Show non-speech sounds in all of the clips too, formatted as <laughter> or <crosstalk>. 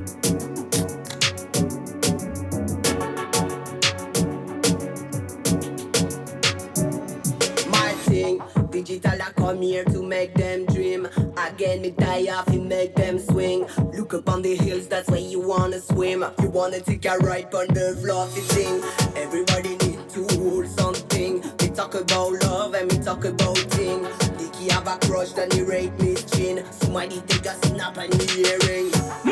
My thing, digital I come here to make them dream. Again, me die off and make them swing. Look up on the hills, that's where you wanna swim. You wanna take a ride on the fluffy thing. Everybody need to hold something. We talk about love and we talk about thing. Dicky have a crush, then he rape me chin. Somebody take a snap and the earring.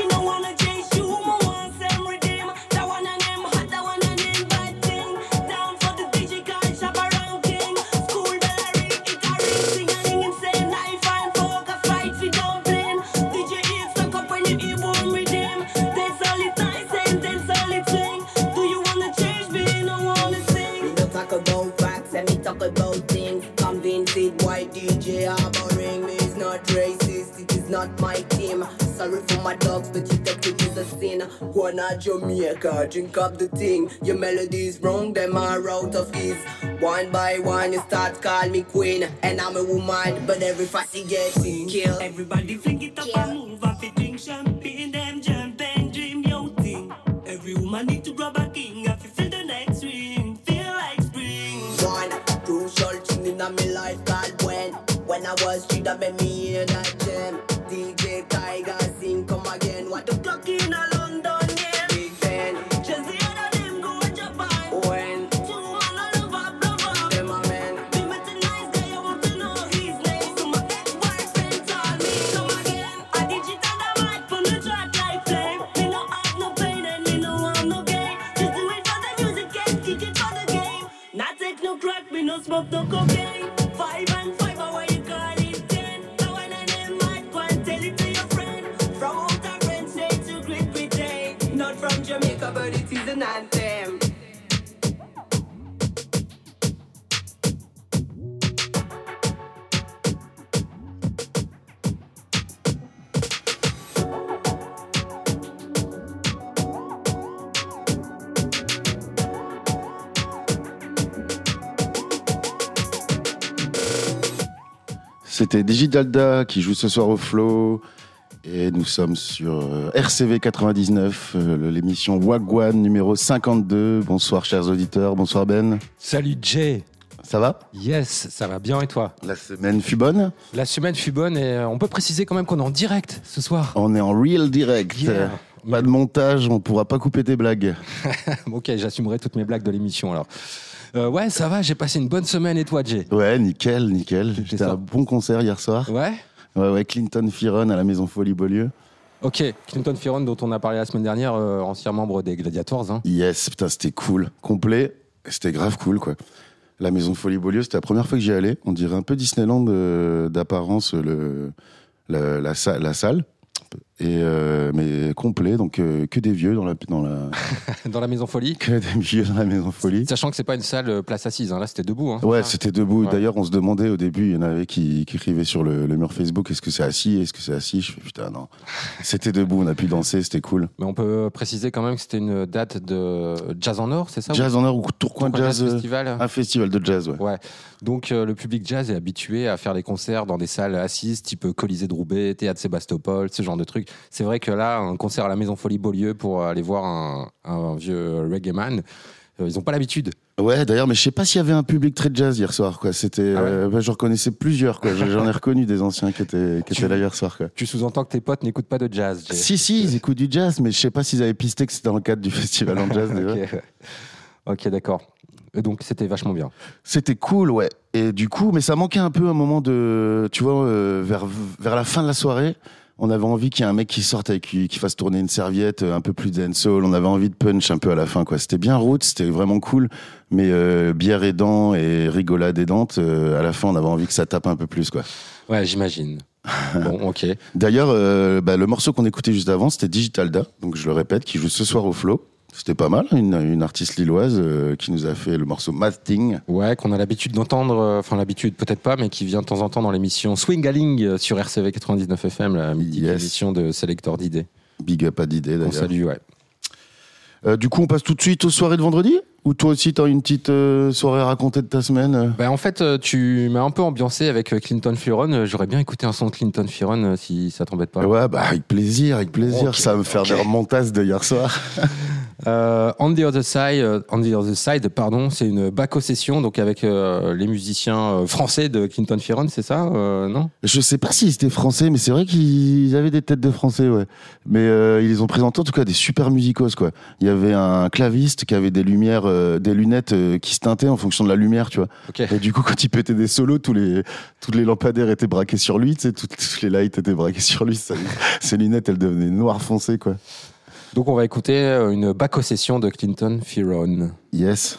A sin. Go on Jamaica, drink up the thing. Your melodies wrong, them are out of keys. One by one, you start call me queen. And I'm a woman, but every fussy getting killed. Everybody fling it up and move off it, drink champagne, them jump and dream your thing. Every woman need to grab a king, I feel the next ring, feel like spring. One crucial thing in my life, called when. When I was street, I made me in that gem. Crack, me C'était Digidalda qui joue ce soir au Flow. Et nous sommes sur euh, RCV 99, euh, l'émission Wagwan numéro 52. Bonsoir chers auditeurs, bonsoir Ben. Salut Jay. Ça va? Yes, ça va bien et toi? La semaine fut bonne? La semaine fut bonne et euh, on peut préciser quand même qu'on est en direct ce soir. On est en real direct. Yeah. Pas de montage, on pourra pas couper tes blagues. <laughs> ok, j'assumerai toutes mes blagues de l'émission alors. Euh, ouais, ça va, j'ai passé une bonne semaine et toi Jay? Ouais, nickel, nickel. C'était ça. un bon concert hier soir. Ouais? Ouais, ouais, Clinton Firon à la Maison Folie Beaulieu. Ok, Clinton Firon dont on a parlé la semaine dernière, euh, ancien membre des Gladiators. Hein. Yes, putain, c'était cool. Complet, c'était grave cool, quoi. La Maison Folie Beaulieu, c'était la première fois que j'y allais. On dirait un peu Disneyland euh, d'apparence, le, la, la, la salle. Et euh, mais complet, donc euh, que des vieux dans la, dans la, <laughs> Dans la Maison Folie. que des vieux dans la Maison Folie. Sachant que c'est pas une salle euh, place assise, hein. là c'était debout. Hein. Ouais, c'était debout. Ouais. D'ailleurs, on se demandait au début, il y en avait qui, qui écrivaient sur le, le mur Facebook est-ce que c'est assis Est-ce que c'est assis? Je fais putain, non. <laughs> C'était debout, on a pu danser, c'était cool. Mais on peut préciser quand même que c'était une date de Jazz en Or, c'est ça? Jazz en or ou Tourcoing Tourcoing Jazz, Festival. un festival de jazz, ouais. Ouais. Donc euh, le public jazz est habitué à faire des concerts dans des salles assises, type Colisée de Roubaix, Théâtre Sébastopol, ce genre de trucs. C'est vrai que là, un concert à la Maison Folie Beaulieu pour aller voir un, un vieux reggae man, euh, ils n'ont pas l'habitude. Ouais, d'ailleurs, mais je sais pas s'il y avait un public très jazz hier soir, quoi. C'était, Ah ouais euh, bah, je reconnaissais plusieurs, quoi. J'en ai reconnu des anciens qui étaient, qui Tu- étaient là hier soir, quoi. Tu sous-entends que tes potes n'écoutent pas de jazz. Si, si, ils écoutent du jazz, mais je sais pas s'ils avaient pisté que c'était dans le cadre du <laughs> festival en jazz, déjà. <laughs> ok, ouais. Ok, d'accord. Et donc c'était vachement bien. C'était cool, ouais. Et du coup, mais ça manquait un peu un moment de, tu vois, euh, vers, vers la fin de la soirée, on avait envie qu'il y ait un mec qui sorte avec, qui, qui fasse tourner une serviette, euh, un peu plus dancehall. On avait envie de punch un peu à la fin, quoi. C'était bien route, c'était vraiment cool. Mais euh, bière aidant et rigolade aidante, euh, à la fin, on avait envie que ça tape un peu plus, quoi. Ouais, j'imagine. <laughs> bon, ok. D'ailleurs, euh, bah, le morceau qu'on écoutait juste avant, c'était Digitalda, donc je le répète, qui joue ce soir au Flow. C'était pas mal, une, artiste lilloise euh, qui nous a fait le morceau Masting. Ouais, qu'on a l'habitude d'entendre, euh, enfin l'habitude peut-être pas, mais qui vient de temps en temps dans l'émission Swingaling euh, sur RCV 99 FM, la midi yes. émission de Selector d'idées. Big up à d'idées d'ailleurs. On salue, ouais. Du coup, on passe tout de suite aux soirées de vendredi? Ou toi aussi, t'as une petite soirée à raconter de ta semaine bah, En fait, tu m'as un peu ambiancé avec Clinton Furon. J'aurais bien écouté un son de Clinton Furon si ça t'embête pas. Ouais, bah avec plaisir, avec plaisir. Ça va me okay. faire des remontasses de hier soir. <laughs> Euh, on the other side, euh, on the other side, pardon, c'est une backo session donc avec euh, les musiciens français de Clinton Ferron, c'est ça, non? Je sais pas s'ils étaient français, mais c'est vrai qu'ils avaient des têtes de français, ouais. Mais ils les ont présenté en tout cas des super musicos, quoi. Il y avait un claviste qui avait des lumières, des lunettes qui se teintaient en fonction de la lumière, tu vois. Et du coup, quand il pétait des solos, tous les toutes les lampadaires étaient braqués sur lui, toutes, les lights étaient braqués sur lui. Ça, <laughs> ses lunettes, elles devenaient noires foncées, quoi. Donc on va écouter une bacco-session de Clinton Firon. Yes.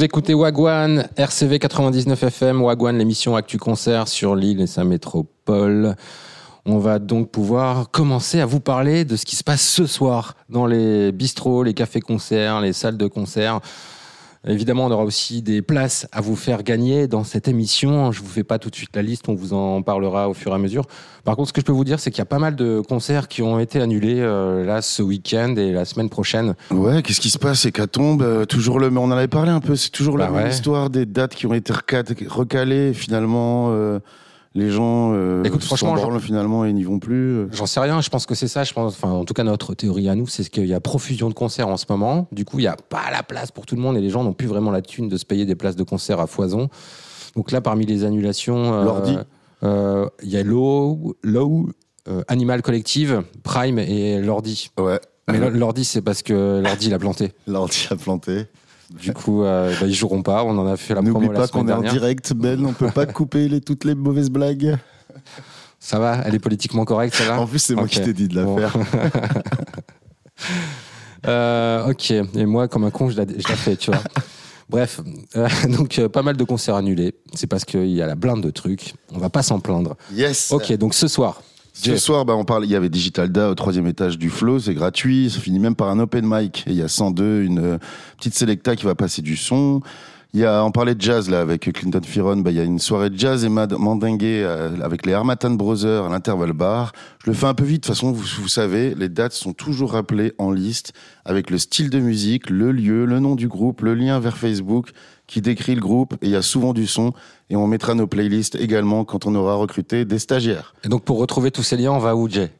Vous écoutez Wagwan, RCV 99 FM, Wagwan, l'émission Actu Concert sur l'île et sa métropole. On va donc pouvoir commencer à vous parler de ce qui se passe ce soir dans les bistrots, les cafés-concerts, les salles de concert. Évidemment, on aura aussi des places à vous faire gagner dans cette émission. Je vous fais pas tout de suite la liste, on vous en parlera au fur et à mesure. Par contre, ce que je peux vous dire, c'est qu'il y a pas mal de concerts qui ont été annulés euh, là ce week-end et la semaine prochaine. Ouais, qu'est-ce qui se passe? C'est qu'à tombe, euh, toujours le. Mais on en avait parlé un peu. C'est toujours la Bah même ouais. histoire des dates qui ont été reca- recalées. Finalement, euh, les gens euh, Écoute, franchement, branlent finalement et n'y vont plus. J'en sais rien, je pense que c'est ça. Je pense, enfin, en tout cas, notre théorie à nous, c'est qu'il y a profusion de concerts en ce moment. Du coup, il n'y a pas la place pour tout le monde et les gens n'ont plus vraiment la thune de se payer des places de concert à foison. Donc là, parmi les annulations, euh, Lordi. euh, il y a Low, Low euh, Animal Collective, Prime et Lordi. Ouais. Mais Lordi, c'est parce que Lordi, il a planté. <laughs> L'ordi a planté. Du coup, euh, bah, ils joueront pas. On en a fait la N'oublie promo la pas qu'on semaine est en direct, Ben. On peut pas <laughs> couper les, toutes les mauvaises blagues. Ça va? Elle est politiquement correcte, En plus, c'est moi qui t'ai dit de la Bon. faire. <laughs> Euh, ok, et moi, comme un con, je la, je la fais, tu vois. Bref, euh, <laughs> donc euh, pas mal de concerts annulés. C'est parce qu'il y a la blinde de trucs. On va pas s'en plaindre. Yes. Ok, donc ce soir, Ce soir, bah, on parle. Il y avait Digital Da au troisième étage du Flow, c'est gratuit. Ça finit même par un open mic. Et il y a 102, une euh, petite selecta qui va passer du son. Il y a, on parlait de jazz là avec Clinton Firon. Bah, il y a une soirée de jazz et mandingue euh, avec les Harmattan Brothers à l'intervalle bar. Je le fais un peu vite. De toute façon, vous, vous savez, les dates sont toujours rappelées en liste avec le style de musique, le lieu, le nom du groupe, le lien vers Facebook qui décrit le groupe. Et il y a souvent du son. Et on mettra nos playlists également quand on aura recruté des stagiaires. et donc pour retrouver tous ces liens, on va où, Jay?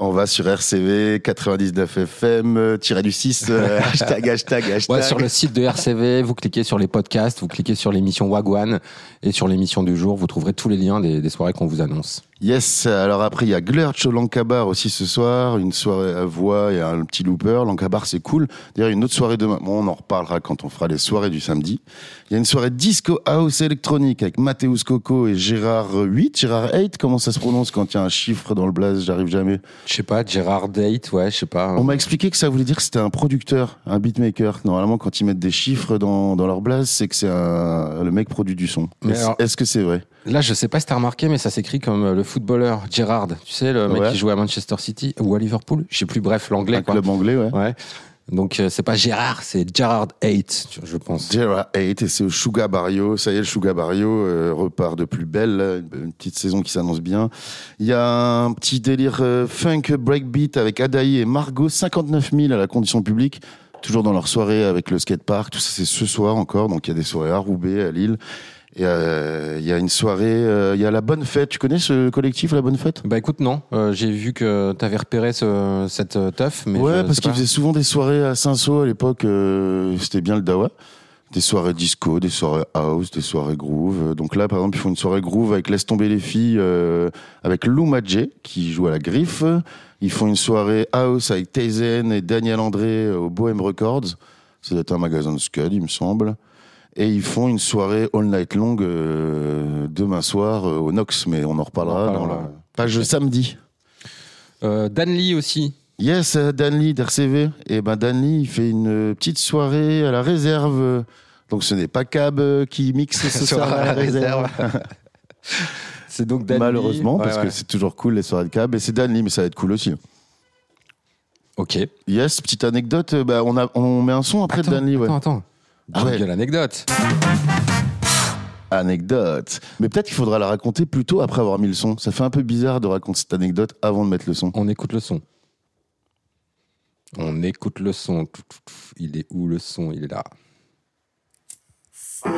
On va sur RCV 99 FM tiré du 6 euh, <laughs> hashtag hashtag hashtag. Ouais, sur le site de RCV, vous cliquez sur les podcasts, vous cliquez sur l'émission Wagwan et sur l'émission du jour, vous trouverez tous les liens des, des soirées qu'on vous annonce. Yes. Alors après il y a Glurch au Lankabar aussi ce soir, une soirée à voix et un petit looper. Lankabar c'est cool. D'ailleurs une autre soirée demain. Bon, on en reparlera quand on fera les soirées du samedi. Il y a une soirée disco house électronique avec Mathéus Coco et Gérard 8, Gérard 8. Comment ça se prononce quand il y a un chiffre dans le blaze? J'arrive jamais. Je sais pas, Gérard Date, ouais, je sais pas. On m'a expliqué que ça voulait dire que c'était un producteur, un beatmaker. Normalement, quand ils mettent des chiffres dans, dans leur blaze, c'est que c'est le mec produit du son. Est-ce alors- est-ce que c'est vrai? Là, je sais pas si t'as remarqué, mais ça s'écrit comme euh, le footballeur Gerrard. Tu sais, le mec Ouais. qui jouait à Manchester City ou à Liverpool. Je sais plus, bref, l'anglais, quoi. club anglais, ouais. Ouais. Donc, euh, c'est pas Gérard, c'est Gerrard 8, je pense. Gerard 8 et c'est au Sugar Barrio. Ça y est, le Sugar Barrio euh, repart de plus belle. là. Une petite saison qui s'annonce bien. Il y a un petit délire euh, funk breakbeat avec Adaï et Margot. 59 000 à la condition publique. Toujours dans leur soirée avec le skatepark. Tout ça, c'est ce soir encore. Donc, il y a des soirées à Roubaix, à Lille. Euh, il y a une soirée, euh, il y a la Bonne Fête. Tu connais ce collectif, la Bonne Fête? Bah écoute, non. Euh, J'ai vu que t'avais repéré ce, cette euh, teuf, mais ouais, je parce qu'ils faisaient souvent des soirées à Saint-Saul à l'époque. euh, C'était bien le Dawa. des soirées disco, des soirées house, des soirées groove. Donc là, par exemple, ils font une soirée groove avec Laisse tomber les filles, euh, avec Lou Madjé, qui joue à la griffe. Ils font une soirée house avec Tayzen et Daniel André au Bohem Records. Être un magasin de Scud, il me semble. Et ils font une soirée all night long euh, demain soir euh, au Nox, mais on en reparlera On en dans reparlera. la page samedi. Euh, Dan Lee aussi. Yes, euh, Dan Lee d'RCV. Et ben Dan Lee, il fait une petite soirée à la réserve. Donc ce n'est pas Cab qui mixe ce <laughs> soir à la réserve. <laughs> C'est donc Dan Lee. Malheureusement, Ouais, parce ouais. que c'est toujours cool les soirées de Cab. Et c'est Dan Lee, mais ça va être cool aussi. Ok. Yes, petite anecdote. Bah, on, a, on met un son après de Dan Lee. Ouais. Attends, attends. Ah ouais. Jingle anecdote. Anecdote. Mais peut-être qu'il faudra la raconter plus tôt après avoir mis le son. Ça fait un peu bizarre de raconter cette anecdote avant de mettre le son. On écoute le son. On écoute le son. Il est où le son? Il est là. Fire.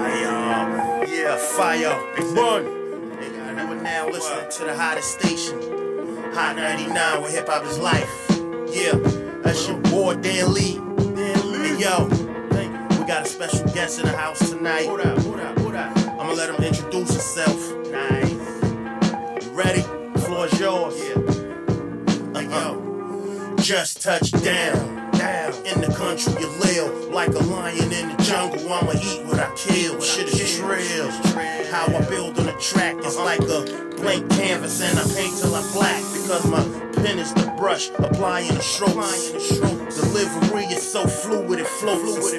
Yeah, fire. You are now listening to the hottest station. Hot 99 where hip hop is life. Yeah, that's your boy Dan Lee. And yo, got a special guest in the house tonight. I'm gonna let him introduce himself. Nice. You ready? The floor is yours. Yeah. Uh, yo, just touched down. Down in the country you live, like a lion in the jungle. I'ma eat what I kill. Shit is trill. How I build on a track is like a blank canvas, and I paint till I black because my pen is the brush, applying the strokes. Delivery is so fluid it. I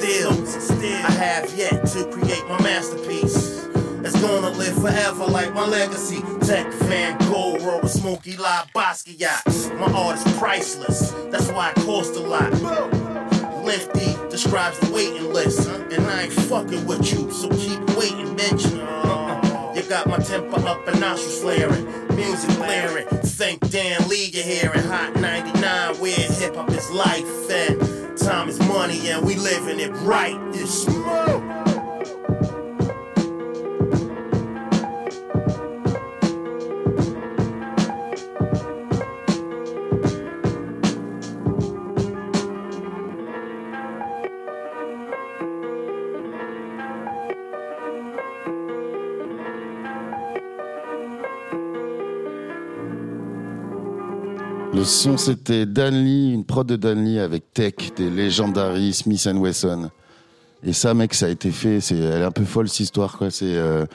have yet to create my masterpiece. It's gonna live forever like my legacy. Tech Van Gogh, Roll with Smokey Lie, Basquiat. My art is priceless, that's why it costs a lot. Lengthy describes the waiting list, and I ain't fucking with you, so keep waiting, bitch. You got my temper up and nostrils flaring, music blaring. Thank Dan Lee, you're hearing Hot 99, where hip hop is life, and time is money, and we living it right. It's smoke. Le son, c'était Dan Lee, une prod de Dan Lee avec Tech, des Legendary, Smith Wesson. Et ça, mec, ça a été fait. C'est, elle est un peu folle, cette histoire, quoi. C'est, euh,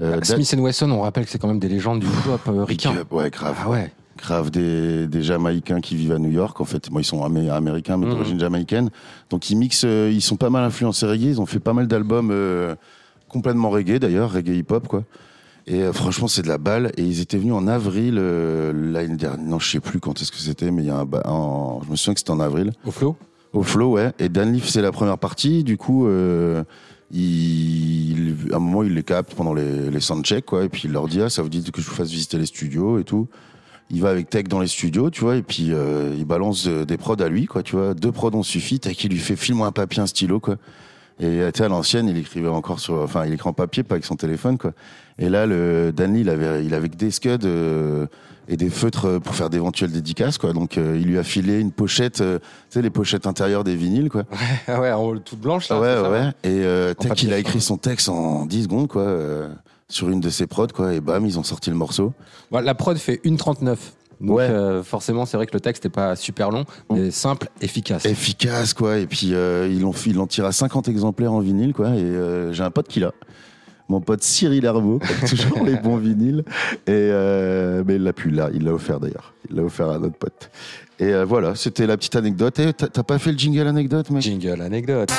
euh, Dan- Smith Wesson, on rappelle que c'est quand même des légendes du hip-hop euh, ricain. Big up, Ouais, grave. Ah ouais. grave des, des Jamaïcains qui vivent à New York. En fait, moi, ils sont amé- américains, mais Mhm. d'origine jamaïcaine. Donc, ils mixent, euh, ils sont pas mal influencés reggae. Ils ont fait pas mal d'albums euh, complètement reggae, d'ailleurs, reggae hip-hop, quoi. Et euh, franchement, c'est de la balle. Et ils étaient venus en avril euh, l'année dernière. Non, je sais plus quand est-ce que c'était, mais il y a un, ba- en- je me souviens que c'était en avril. Au flow Au flow, ouais. Et Dan Leaf, c'est la première partie. Du coup, euh, il, à un moment, il les capte pendant les, les soundchecks, quoi. Et puis il leur dit, ah, ça vous dit que je vous fasse visiter les studios et tout. Il va avec Tech dans les studios, tu vois, et puis euh, il balance euh, des prods à lui, quoi, tu vois. Deux prods ont suffi. Tech, il lui fait file-moi un papier, un stylo, quoi. Et euh, tu sais, à l'ancienne, il écrivait encore sur, enfin, il écrit en papier, pas avec son téléphone, quoi. Et là, le Danny, il avait, il avait que des scuds euh, et des feutres pour faire d'éventuelles dédicaces, quoi. Donc, euh, il lui a filé une pochette, euh, tu sais, les pochettes intérieures des vinyles, quoi. Ah <laughs> ouais, en toute blanche là. Ouais, ça ouais. Et euh, a écrit son texte en 10 secondes, quoi, euh, sur une de ses prods, quoi. Et bam, ils ont sorti le morceau. Bon, la prod fait 1,39. Donc Ouais. euh, forcément, c'est vrai que le texte n'est pas super long, mais simple, efficace. Efficace, quoi. Et puis, euh, ils l'ont ils l'ont tiré à 50 exemplaires en vinyle, quoi. Et euh, j'ai un pote qui l'a. Mon pote Cyril Herbeau, <laughs> toujours les bons vinyles. Et, euh, mais il l'a plus là. Il l'a offert d'ailleurs. Il l'a offert à notre pote. Et euh, voilà, c'était la petite anecdote. Et t'as t'as pas fait le jingle anecdote, mec? Jingle anecdote.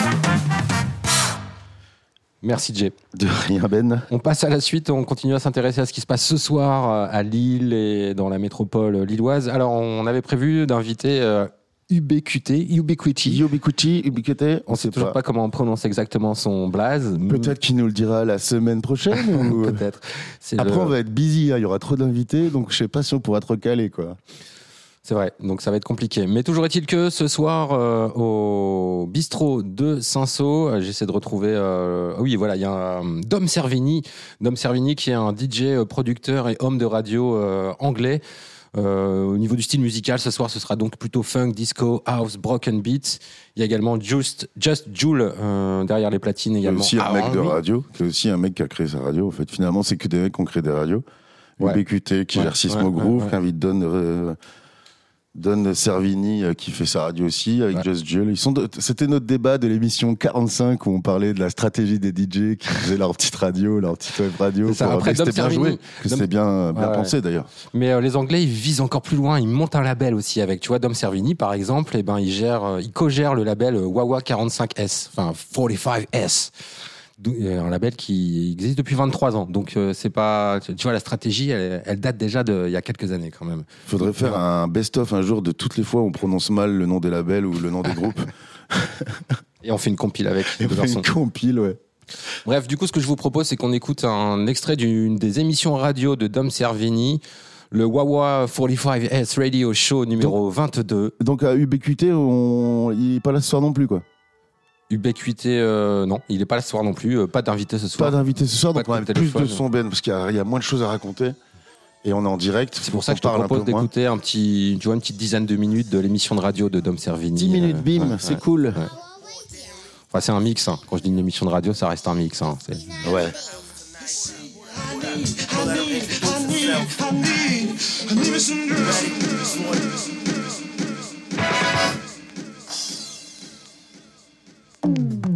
Merci Jay. De rien, Ben. On passe à la suite, on continue à s'intéresser à ce qui se passe ce soir euh, à Lille et dans la métropole lilloise. Alors, on avait prévu d'inviter UBQT, Ubiquity. Ubiquity, Ubiquité, On sait toujours pas. comment on prononce exactement son blaze. Peut-être qu'il nous le dira la semaine prochaine. ou- <laughs> Peut-être. Après, le- on va être busy. hein. Il y aura trop d'invités. Donc, je sais pas si on pourra te recaler, quoi. C'est vrai, donc ça va être compliqué. Mais toujours est-il que ce soir, euh, au bistrot de Saint-Saul, euh, j'essaie de retrouver... euh, ah oui, voilà, il y a un, Dom Servini, Dom Servini qui est un DJ, euh, producteur et homme de radio euh, anglais. Euh, au niveau du style musical, ce soir, ce sera donc plutôt funk, disco, house, broken beats. Il y a également Just, Just Joule euh, derrière les platines Il y a également. aussi un Ah, mec de radio, qui est aussi un mec qui a créé sa radio. En fait, finalement, c'est que des mecs qui ont créé des radios. Ouais. UBQT qui Ouais, gère Sismo ouais, Groove, qui invite Don, euh, Don Servini euh, qui fait sa radio aussi avec Ouais. Just Jules. Ils sont de- C'était notre débat de l'émission 45 où on parlait de la stratégie des DJ qui faisaient leur petite radio, leur petite web radio. Ça. pour- Après, c'était bien joué, que Dom- c'était bien, bien Ouais, pensé d'ailleurs. Mais euh, les Anglais, ils visent encore plus loin. Ils montent un label aussi avec, tu vois, Dom Servini, par exemple. Et ben, ils gèrent, euh, ils co-gèrent le label Wawa 45S, enfin 45S. Un label qui existe depuis 23 ans. Donc, euh, c'est pas, tu vois, la stratégie, elle, elle date déjà d'il y a quelques années quand même. Il faudrait faire un best-of un jour de toutes les fois où on prononce mal le nom des labels ou le nom des groupes. <laughs> Et on fait une compile avec Et une compile, ouais. Bref, du coup, ce que je vous propose, c'est qu'on écoute un extrait d'une des émissions radio de Dom Servini, le Wawa 45S Radio Show numéro 22. Donc à UBQT, on... il est pas là ce soir non plus, quoi. Ubiquité, euh, non, il est pas là ce soir non plus, euh, pas d'invité ce soir. Pas d'invité ce soir, Pas donc de on a plus de son Ben, parce qu'il y, a- il y a moins de choses à raconter. Et on est en direct. C'est pour ça que je te propose d'écouter un petit, tu vois, une petite dizaine de minutes de l'émission de radio de Dom Servini. 10 minutes, Euh, bim, ouais, c'est ouais. cool. Enfin, c'est un mix. hein. Quand je dis une émission de radio, ça reste un mix. hein. C'est- Ouais. Mm.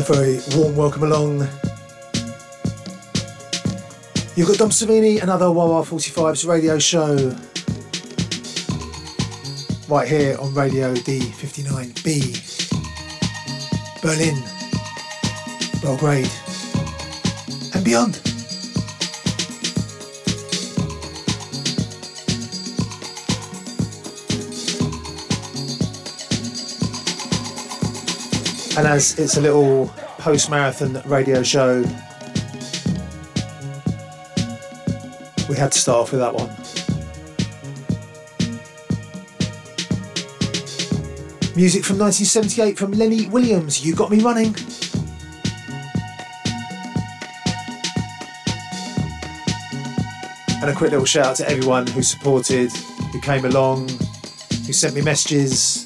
A very warm welcome along. You've got Dom Savini, another Wawa 45's radio show, right here on Radio D59B, Berlin, Belgrade, and beyond. And as it's a little post marathon radio show, we had to start off with that one. Music from 1978 from Lenny Williams, You Got Me Running. And a quick little shout out to everyone who supported, who came along, who sent me messages.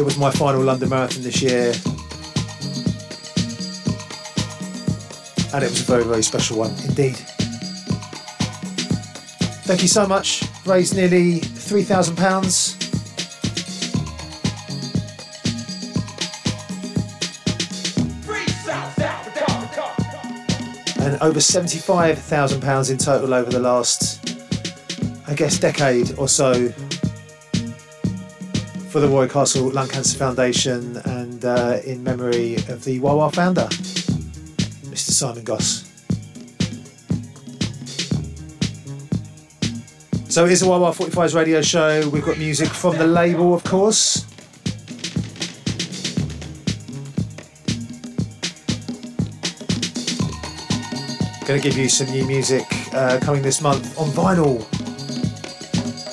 It was my final London Marathon this year. and it was a very, very special one indeed. Thank you so much. Raised nearly £3,000. And over £75,000 in total over the last, I guess, decade or so for the Roy Castle Lung Cancer Foundation and uh, in memory of the Wawa founder, Mr. Simon Goss. So is the Wawa 45's radio show. We've got music from the label, of course. Going to give you some new music uh, coming this month on vinyl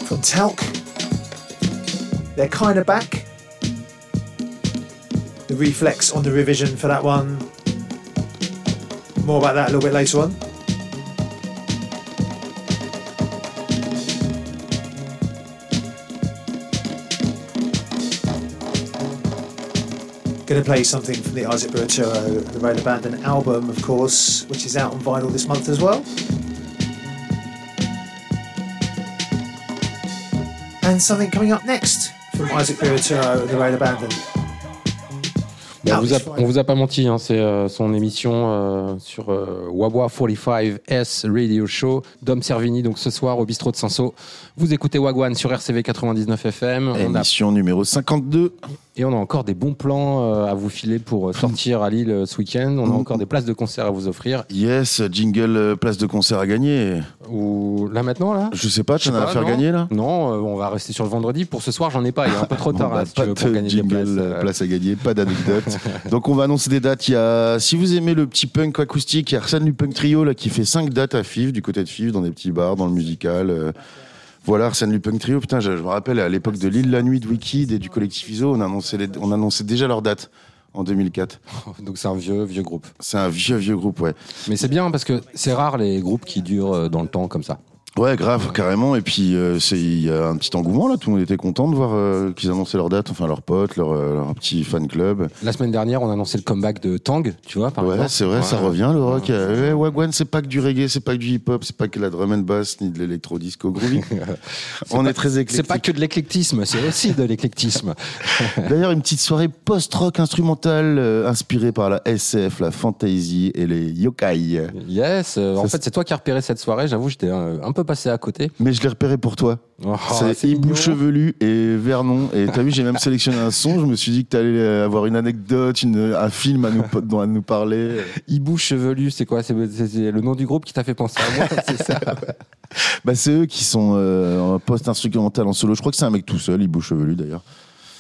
from Talc. They're kind of back. The reflex on the revision for that one. More about that a little bit later on. Going to play something from the Isaac Buraturo, the Rail Abandon album, of course, which is out on vinyl this month as well. And something coming up next Isaac Buraturo, the Rail Abandon. Bon, on, vous a, on vous a pas menti, hein, c'est euh, son émission euh, sur euh, Wawa 45S Radio Show. Dom Servini, donc ce soir au bistrot de Sanso. Vous écoutez Wagwan sur RCV 99 FM. On a, Émission numéro 52. Et on a encore des bons plans euh, à vous filer pour euh, sortir à Lille euh, ce week-end. On a encore des places de concert à vous offrir. Yes, jingle place de concert à gagner. Ou là maintenant, là? Je sais pas, tu en as à faire non. gagner là? Non, on va rester sur le vendredi. Pour ce soir, j'en ai pas. Il est un peu trop Bon, tard bah, hein, si tu pas veux, pour gagner des jingle, places. place à gagner, pas d'anecdote. <laughs> Donc on va annoncer des dates. Il y a, si vous aimez le petit punk acoustique, il y a Arsène Lupin Trio là qui fait 5 dates à FIF, du côté de FIF, dans des petits bars, dans le musical. euh. Voilà, Arsène Lupin Trio, putain, je, je me rappelle à l'époque de l'île La Nuit de Wikid et du collectif ISO, on annonçait, les- on annonçait déjà leurs dates en 2004. <laughs> Donc c'est un vieux, vieux groupe. C'est un vieux, vieux groupe, ouais. Mais c'est bien parce que c'est rare les groupes qui durent euh, dans le temps comme ça. Ouais, grave, carrément. Et puis, euh, c'est- il y a un petit engouement là. Tout le monde était content de voir euh, qu'ils annonçaient leurs dates, enfin leurs potes, leur, euh, leur petit fan club. La semaine dernière, on a annoncé le comeback de Tang, tu vois, par ouais, exemple. c'est vrai, ça revient le rock. Ouais, Wagwan, c'est pas que du reggae, c'est pas que du hip-hop, c'est pas que la drum and bass ni de l'électro-disco groovy. <laughs> On pas- est très éclectique. C'est pas que de l'éclectisme, c'est aussi de l'éclectisme. <laughs> D'ailleurs, une petite soirée post-rock instrumentale euh, inspirée par la SF, la fantasy et les yokai. Yes, euh, en fait, c'est toi qui as repéré cette soirée. J'avoue, j'étais un peu passé à côté. Mais je l'ai repéré pour toi. Oh, c'est Hibou. Chevelu et Vernon. Et t'as vu, j'ai même sélectionné un son. Je me suis dit que t'allais avoir une anecdote, une, un film à nous, dont à nous parler. Hibou chevelu, c'est quoi? C'est le nom du groupe qui t'a fait penser à moi, <laughs> c'est ça? Bah, c'est eux qui sont euh, en post-instrumental en solo. Je crois que c'est un mec tout seul, Hibou Chevelu d'ailleurs.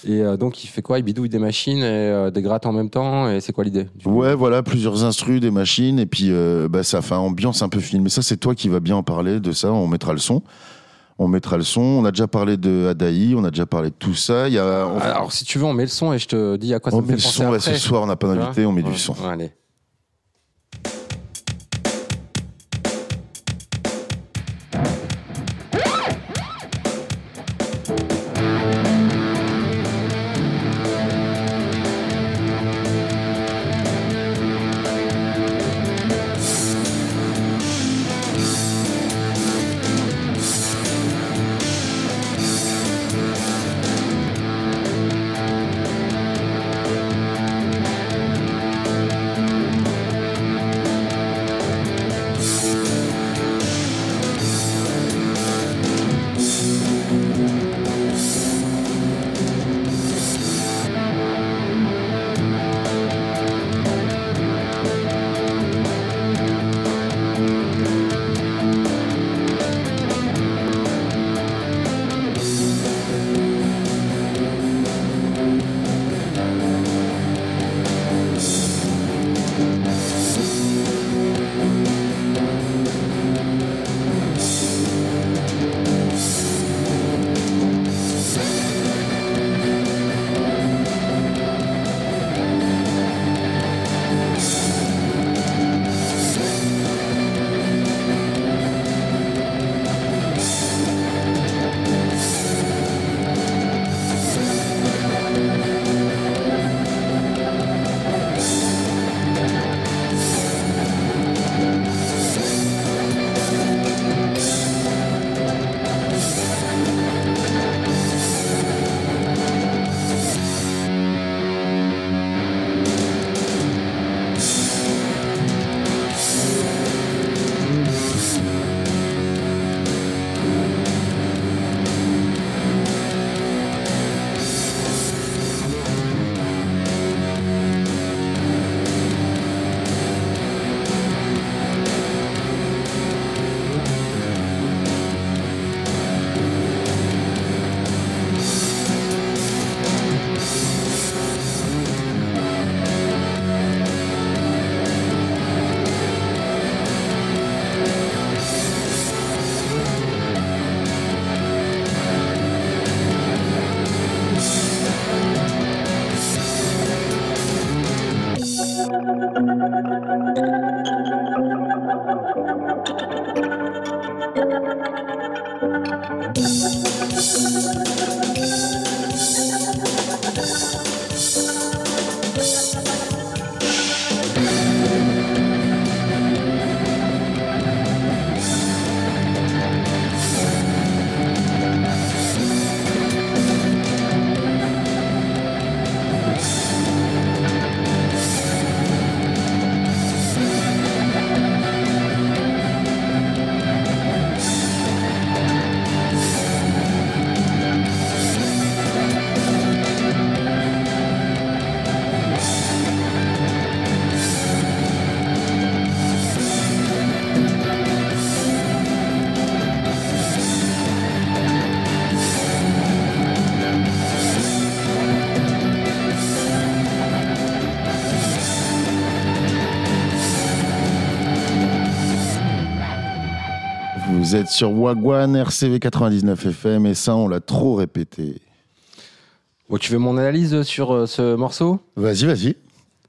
Et euh, donc, il fait quoi? Il bidouille des machines et euh, des grattes en même temps. Et c'est quoi l'idée Ouais, voilà, plusieurs instrus, des machines, et puis euh, bah, ça fait un ambiance un peu film. Mais ça, c'est toi qui vas bien en parler de ça. On mettra le son. On mettra le son. On a déjà parlé de Adaï, on a déjà parlé de tout ça. Il y a, on, Alors, si tu veux, on met le son et je te dis à quoi on ça me met fait le penser son. ouais, après. ce soir, on n'a pas d'invité, on met Ouais, du son. ouais, allez. Vous êtes sur Wagwan RCV 99 FM et ça, on l'a trop répété. Bon, tu veux mon analyse sur euh, ce morceau? Vas-y, vas-y.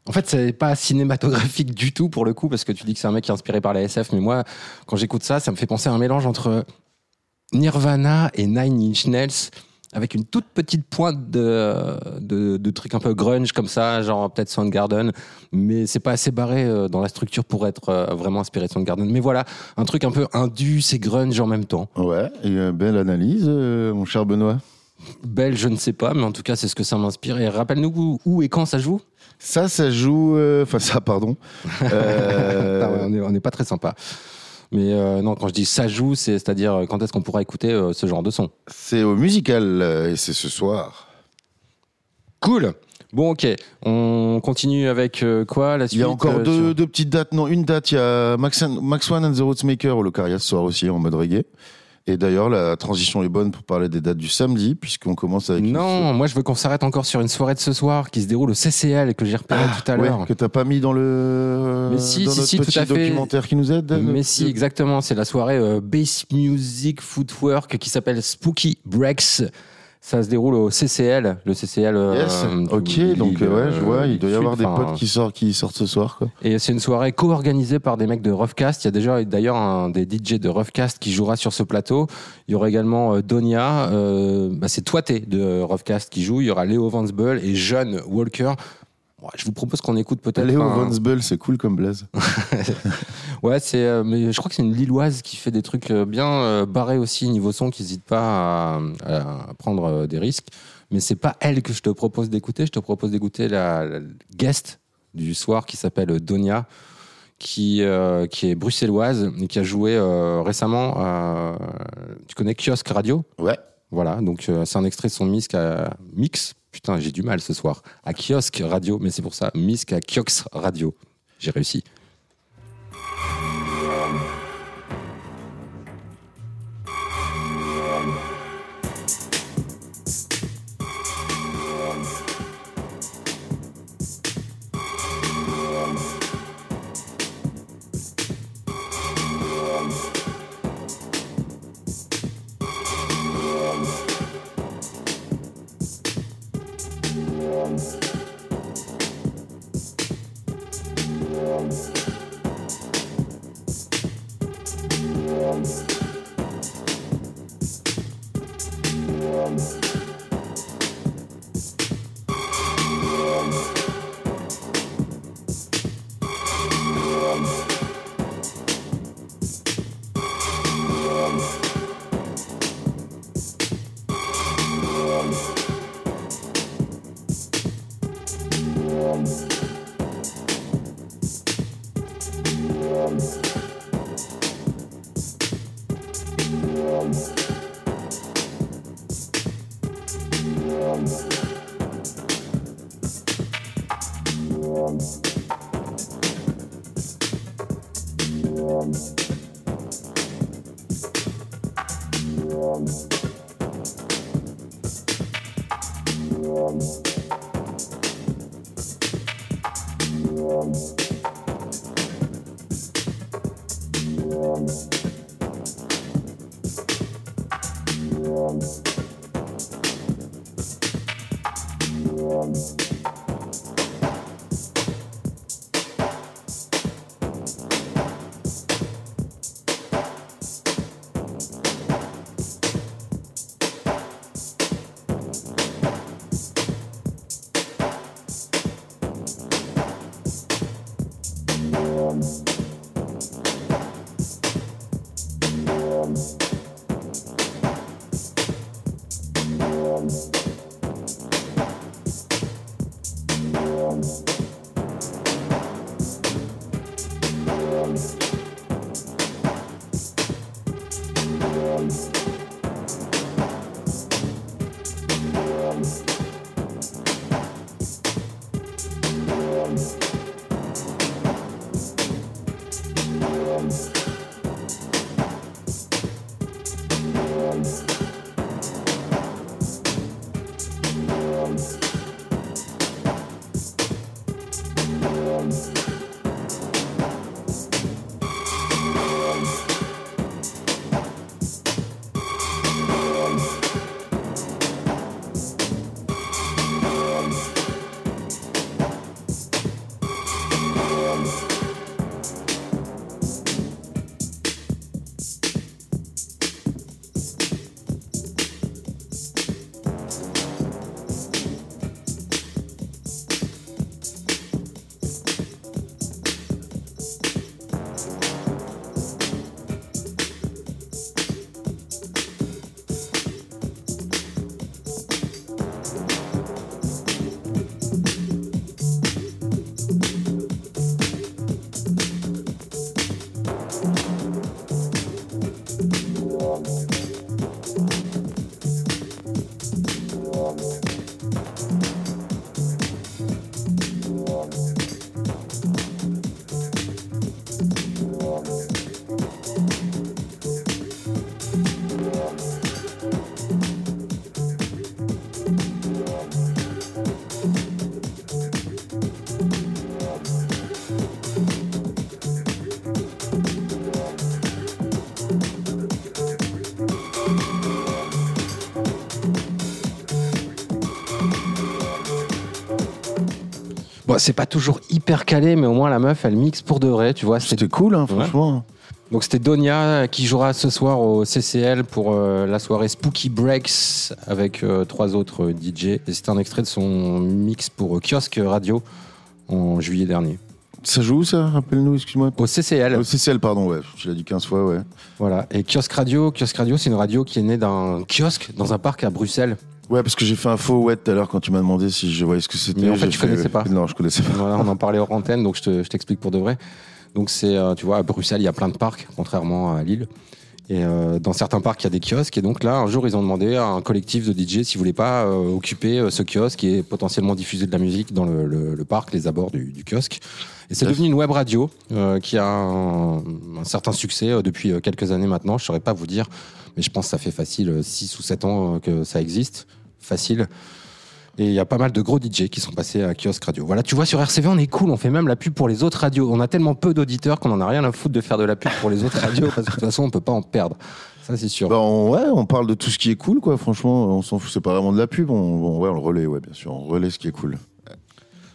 En fait, c'est pas cinématographique du tout pour le coup, parce que tu dis que c'est un mec qui est inspiré par la SF, mais moi, quand j'écoute ça, ça me fait penser à un mélange entre Nirvana et Nine Inch Nails, avec une toute petite pointe de, de, de trucs un peu grunge comme ça, genre peut-être Soundgarden, mais c'est pas assez barré euh, dans la structure pour être euh, vraiment inspiré de Soundgarden. Mais voilà, un truc un peu indus et grunge en même temps. Ouais, et euh, belle analyse, mon cher Benoît. Belle, je ne sais pas, mais en tout cas, c'est ce que ça m'inspire. Et rappelle-nous où, où et quand ça joue? Ça, ça joue. euh, Enfin, ça, pardon. <laughs> Euh, on n'est pas très sympa. Mais euh, non, quand je dis ça joue, c'est- c'est-à-dire euh, quand est-ce qu'on pourra écouter euh, ce genre de son? c'est au musical euh, et c'est ce soir. Cool. Bon, ok. On continue avec quoi la Il suite y a encore deux, sur- deux petites dates. Non, une date, il y a Max, Max One and the Rootsmaker au Locaria ce soir aussi en mode reggae. Et d'ailleurs, la transition est bonne pour parler des dates du samedi, puisqu'on commence avec. Non, moi je veux qu'on s'arrête encore sur une soirée de ce soir qui se déroule au CCL que j'ai repéré Ah, tout à ouais, l'heure. que t'as pas mis dans le Mais si, dans si, notre si, tout petit à fait. documentaire qui nous aide. Mais si, exactement. C'est la soirée euh, Bass Music Footwork qui s'appelle Spooky Breaks. Ça se déroule au CCL. Le CCL. euh, Yes, ok, qui- donc euh, ouais, je vois, il doit y avoir des potes qui sortent, qui sortent ce soir, quoi. Et c'est une soirée co-organisée par des mecs de Roughcast. Il y a déjà d'ailleurs un des DJ de Roughcast qui jouera sur ce plateau. Il y aura également euh, Donia, euh, bah, c'est Toité de Roughcast qui joue. Il y aura Léo Van Bull et John Walker. Ouais, je vous propose qu'on écoute peut-être. Léo un- Von Sbull, c'est cool comme blaze. <laughs> Ouais, c'est, euh, mais je crois que c'est une Lilloise qui fait des trucs euh, bien euh, barrés aussi niveau son, qui n'hésite pas à, à prendre des risques. Mais c'est pas elle que je te propose d'écouter. Je te propose d'écouter la, la guest du soir qui s'appelle Donia, qui, euh, qui est bruxelloise et qui a joué récemment. à- tu connais Kiosque Radio? Ouais. Voilà, donc c'est un extrait de son mix mix. Putain, j'ai du mal ce soir. À Kiosque Radio, mais c'est pour ça, mix à Kiox Radio. J'ai réussi. thanks. C'est pas toujours hyper calé, mais au moins la meuf, elle mixe pour de vrai, tu vois. C'était cool, hein, franchement. Donc c'était Donia qui jouera ce soir au CCL pour euh, la soirée Spooky Breaks avec euh, trois autres euh, DJ. Et c'était un extrait de son mix pour Kiosque Radio en juillet dernier. Ça joue, ça Rappelle-nous, excuse-moi. Au CCL. Au CCL, pardon, ouais. Tu l'as dit 15 fois, ouais. Voilà. Et Kiosque Radio, Kiosque Radio, c'est une radio qui est née d'un kiosque dans un parc à Bruxelles. Ouais, parce que j'ai fait un faux ouais tout à l'heure quand tu m'as demandé si je voyais ce que c'était. Mais en fait, tu connaissais pas. Non, je connaissais pas. Voilà, on en <laughs> parlait hors antenne, donc je te- je t'explique pour de vrai. Donc c'est, euh, tu vois, à Bruxelles, il y a plein de parcs, contrairement à Lille. Et euh, dans certains parcs, il y a des kiosques. Et donc là, un jour, ils ont demandé à un collectif de DJ s'ils voulaient pas euh, occuper euh, ce kiosque et potentiellement diffuser de la musique dans le, le- le parc, les abords du, du kiosque. Et c'est devenu une web radio euh, qui a un, un certain succès euh, depuis quelques années maintenant. Je saurais pas vous dire, mais je pense que ça fait facile 6 ou 7 ans que ça existe. Facile. Et il y a pas mal de gros DJ qui sont passés à Kiosque Radio. Voilà, tu vois, sur RCV, on est cool, on fait même la pub pour les autres radios. On a tellement peu d'auditeurs qu'on en a rien à foutre de faire de la pub pour les autres radios parce que de toute façon, on peut pas en perdre. Ça, c'est sûr. Bah, on, ouais, on parle de tout ce qui est cool, quoi. Franchement, on s'en fout. C'est pas vraiment de la pub. On, on- ouais, on le relaie, ouais, bien sûr. On relaie ce qui est cool.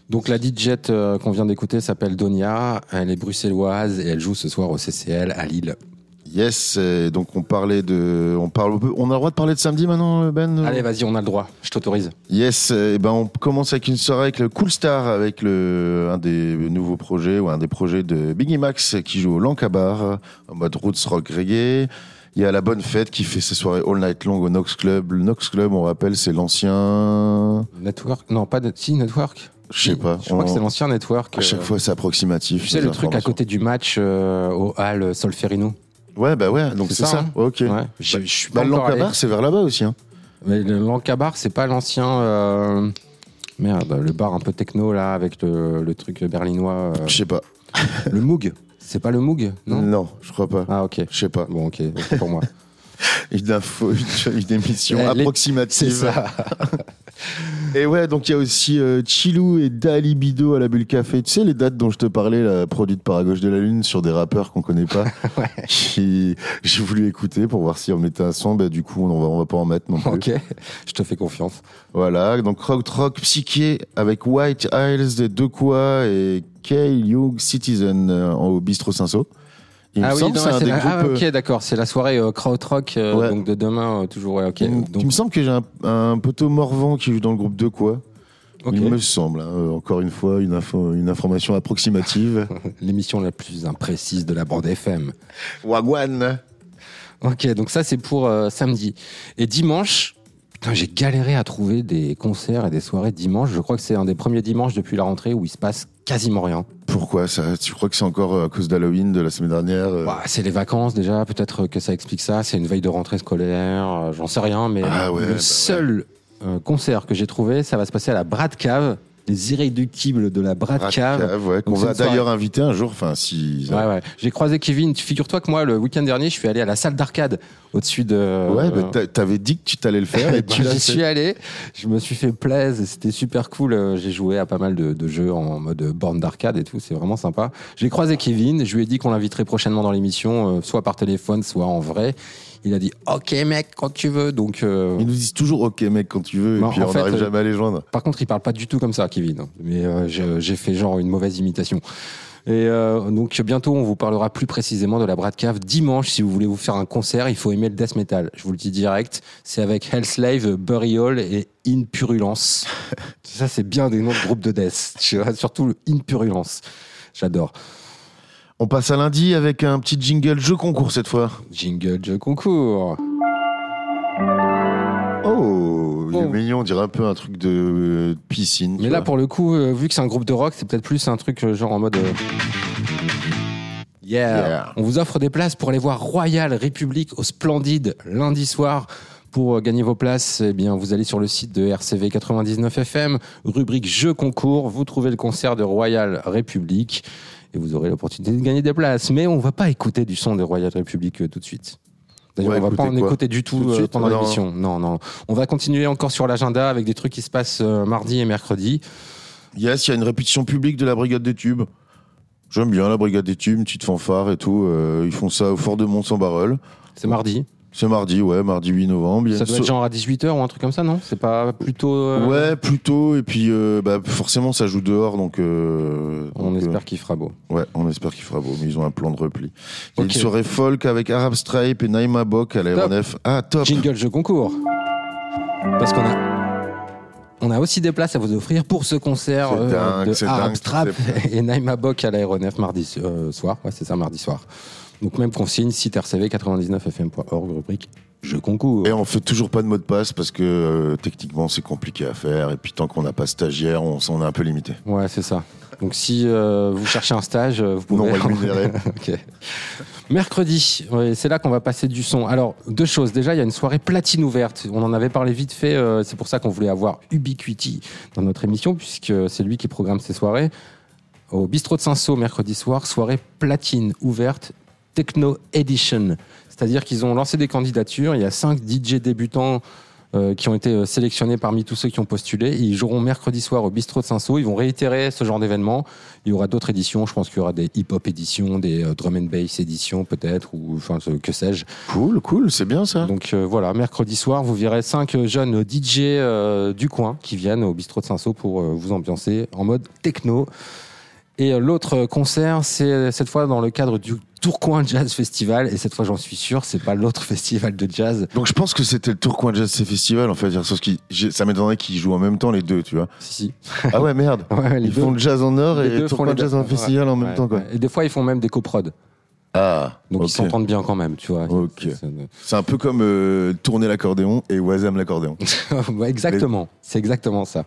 Donc, la DJ euh, qu'on vient d'écouter s'appelle Donia. Elle est bruxelloise et elle joue ce soir au CCL à Lille. Yes. et donc, on parlait de. On, parle, on a le droit de parler de samedi maintenant, Ben Allez, vas-y, on a le droit. Je t'autorise. Yes, et ben on commence avec une soirée avec le Cool Star, avec le, un des nouveaux projets ou un des projets de Biggie Max qui joue au Lancabar en mode roots rock reggae. Il y a la bonne fête qui fait ses soirées all night long au Nox Club. Le Nox Club, on rappelle, c'est l'ancien. Network? Non, pas de. Si, Network? Je sais pas. Je crois on- que c'est l'ancien Network. À chaque euh, fois, c'est approximatif. Tu sais, le truc à côté du match euh, au Hall Solferino? Ouais, bah ouais, donc C'est ça, hein Ok. Ouais. Je, je suis Bah, pas encore allé. Lancabar, c'est vers là-bas aussi. Hein. Mais le Lancabar, c'est pas l'ancien. euh, Merde, le bar un peu techno là, avec le, le truc berlinois. euh, Je sais pas. le Moog. C'est pas le Moog Non? Non, je crois pas. Ah, ok. Je sais pas. Bon, ok, pour moi. <laughs> Une info, une, une émission Eh, les- approximative. <laughs> Et ouais, donc il y a aussi euh, Chilou et Dali Bido à la Bulle Café. Tu sais, les dates dont je te parlais, là, produites par à gauche de la Lune, sur des rappeurs qu'on connaît pas. <laughs> qui J'ai voulu écouter pour voir si on mettait un son. Bah, du coup, on va, on va pas en mettre non plus. ok, je te fais confiance. Voilà, donc Rock Rock Psyché avec White Isles de Quoi et K Young Citizen euh, au Bistrot Saint-Saul. Il me ah oui, semble non, c'est un des la- groupes. ah, euh, ok, d'accord. C'est la soirée euh, Krautrock, euh, Ouais. donc de demain, euh, toujours. Ouais, ok. il, me- Donc, il me semble que j'ai un, un poteau Morvan qui joue dans le groupe De Quoi? Il me semble, hein, euh, encore une fois, une, info, une information approximative. <laughs> L'émission la plus imprécise de la bande FM. Wagwan Ok, donc ça c'est pour euh, samedi. Et dimanche, putain, j'ai galéré à trouver des concerts et des soirées dimanche. Je crois que c'est un des premiers dimanches depuis la rentrée où il se passe quasiment rien. Pourquoi ça Tu crois que c'est encore euh, à cause d'Halloween de la semaine dernière euh Bah, c'est les vacances déjà, peut-être que ça explique ça. C'est une veille de rentrée scolaire, euh, j'en sais rien, mais Ah ouais, le bah seul euh, concert que j'ai trouvé, ça va se passer à la Brad Cave, les irréductibles de la Brad Cave. Ouais, qu'on va soirée. d'ailleurs inviter un jour. Enfin, si. Ouais, ouais. J'ai croisé Kevin. Figure-toi que moi, le week-end dernier, je suis allé à la salle d'arcade au-dessus de. Ouais, bah, t'a- t'avais dit que tu t'allais le faire et Bah, <laughs> tu J'y suis allé, je me suis fait plaisir, c'était super cool. Euh, J'ai joué à pas mal de, de jeux en mode borne d'arcade et tout, c'est vraiment sympa. J'ai croisé Kevin, je lui ai dit qu'on l'inviterait prochainement dans l'émission, euh, soit par téléphone, soit en vrai. Il a dit OK mec, quand tu veux. Donc, euh, Ils nous disent toujours OK, mec, quand tu veux, Non, et puis on n'arrive euh, jamais à les joindre. par contre, il parle pas du tout comme ça, Kevin. hein. Mais euh, j'ai fait genre une mauvaise imitation. Et euh, donc bientôt, on vous parlera plus précisément de la Brad Cave. Dimanche, si vous voulez vous faire un concert, il faut aimer le death metal. Je vous le dis direct. C'est avec Hellslave, Burial et In Purulence. <laughs> Ça, c'est bien des noms de groupes de death. Tu vois, Surtout le In Purulence. J'adore. On passe à lundi avec un petit jingle jeu concours cette fois. Jingle, jeu concours. Oh, il est Oh. mignon, on dirait un peu un truc de euh, piscine. tu Mais là, vois. pour le coup, euh, vu que c'est un groupe de rock, c'est peut-être plus un truc euh, genre en mode. euh, Yeah. Yeah. On vous offre des places pour aller voir Royal République au Splendide lundi soir. Pour gagner vos places, eh bien, vous allez sur le site de RCV 99 FM, rubrique Jeux concours. Vous trouvez le concert de Royal République et vous aurez l'opportunité de gagner des places. Mais on va pas écouter du son de Royal République euh, tout de suite. D'ailleurs, Ouais, on va pas en écouter du tout, euh, suite pendant l'émission. Non, non. On va continuer encore sur l'agenda avec des trucs qui se passent euh, mardi et mercredi. Yes, il y a une répétition publique de la Brigade des Tubes. J'aime bien la Brigade des Tubes, une petite fanfare et tout. ils font ça au Fort de Mont-Saint-Barreul. C'est mardi. C'est mardi, ouais, mardi 8 novembre. Il Ça doit être genre à 18h ou un truc comme ça, non? C'est pas plutôt. euh, Ouais, plutôt. Et puis, euh, bah, forcément, ça joue dehors, donc. euh, On donc, espère qu'il fera beau. ouais, on espère qu'il fera beau, mais ils ont un plan de repli. Il y a Ok. une soirée folk avec Arab Stripe et Naïma Bok à l'aéronef. Ah, top Jingle jeu concours. Parce qu'on a. On a aussi des places à vous offrir pour ce concert dingue, de Arab Strap <laughs> et Naïma Bok à l'aéronef mardi soir. Ouais, c'est ça, mardi soir. Donc même consigne, site rcv99fm.org, rubrique jeu concours. Et on fait toujours pas de mot de passe parce que euh, techniquement c'est compliqué à faire. Et puis tant qu'on n'a pas stagiaire, on, on est un peu limité. Ouais, c'est ça. Donc si euh, vous cherchez un stage, euh, vous Non pouvez. rémunéré. <laughs> Ok. Mercredi, ouais, c'est là qu'on va passer du son. Alors, deux choses. Déjà, il y a une soirée platine ouverte. On en avait parlé vite fait. euh, c'est pour ça qu'on voulait avoir Ubiquity dans notre émission, puisque c'est lui qui programme ces soirées. Au bistrot de Saint-Saul, mercredi soir, soirée platine ouverte, Techno Edition. C'est-à-dire qu'ils ont lancé des candidatures. Il y a cinq DJ débutants euh, qui ont été euh, sélectionnés parmi tous ceux qui ont postulé. Ils joueront mercredi soir au bistrot de Saint-Saul. Ils vont réitérer ce genre d'événement. Il y aura d'autres éditions. Je pense qu'il y aura des hip-hop éditions, des euh, drum and bass éditions peut-être, ou enfin que sais-je. Cool, cool, c'est bien ça. Donc euh, voilà, mercredi soir, vous verrez cinq jeunes DJ du coin qui viennent au bistrot de Saint-Saul pour vous ambiancer en mode techno. Et euh, l'autre concert, c'est cette fois dans le cadre du Tourcoing Jazz Festival. Et cette fois, j'en suis sûr, c'est pas l'autre <laughs> festival de jazz. Donc je pense que c'était le Tourcoing Jazz Festival en fait. Sauf j'ai- ça m'étonnerait qu'ils jouent en même temps les deux, tu vois. Si, si. Ah ouais, merde. <laughs> Ouais, Ils deux- font le jazz en Nord les et font Tourcoing. Jazz en festival en même Ouais, temps quoi. Et des fois, ils font même des coprods. Ah, Donc ils s'entendent bien quand même, tu vois. Ok. C'est- un peu comme euh, tourner l'accordéon et Wazam l'accordéon. <laughs> Exactement, c'est exactement ça.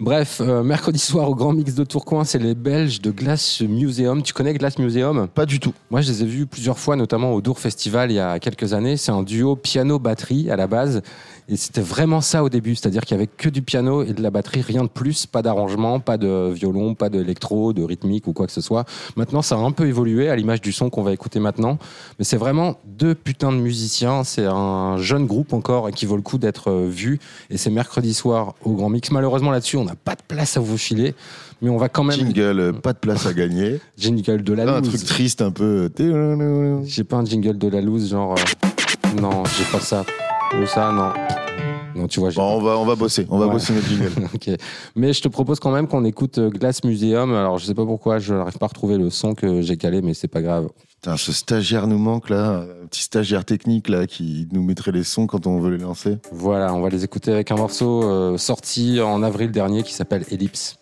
Bref, euh, mercredi soir au Grand Mix de Tourcoing, c'est les Belges de Glass Museum. Tu connais Glass Museum? Pas du tout. Moi, je les ai vus plusieurs fois, notamment au Dour Festival il y a quelques années. C'est un duo piano-batterie à la base. Et c'était vraiment ça au début, c'est-à-dire qu'il y avait que du piano et de la batterie, rien de plus, pas d'arrangement, pas de violon, pas d'électro, de rythmique ou quoi que ce soit. Maintenant, ça a un peu évolué à l'image du son qu'on va écouter maintenant, mais c'est vraiment deux putains de musiciens. C'est un jeune groupe encore et qui vaut le coup d'être euh, vu. Et c'est mercredi soir au Grand Mix. Malheureusement, là-dessus, on n'a pas de place à vous filer, mais on va quand même. Jingle, euh, pas de place à gagner. <laughs> Jingle de la Ah, un loose. truc triste un peu. euh, J'ai pas un jingle de la loose, genre. euh, Non, j'ai pas ça. Ou ça, non. Non, tu vois, Bon, on va, on va bosser. On va Ouais. bosser notre jingle. pas. <laughs> Ok. Mais je te propose quand même qu'on écoute Glass Museum. Alors, je sais pas pourquoi, je n'arrive pas à retrouver le son que j'ai calé, mais c'est pas grave. Putain, ce stagiaire nous manque là, un petit stagiaire technique là qui nous mettrait les sons quand on veut les lancer. Voilà, on va les écouter avec un morceau euh, sorti en avril dernier qui s'appelle Ellipse.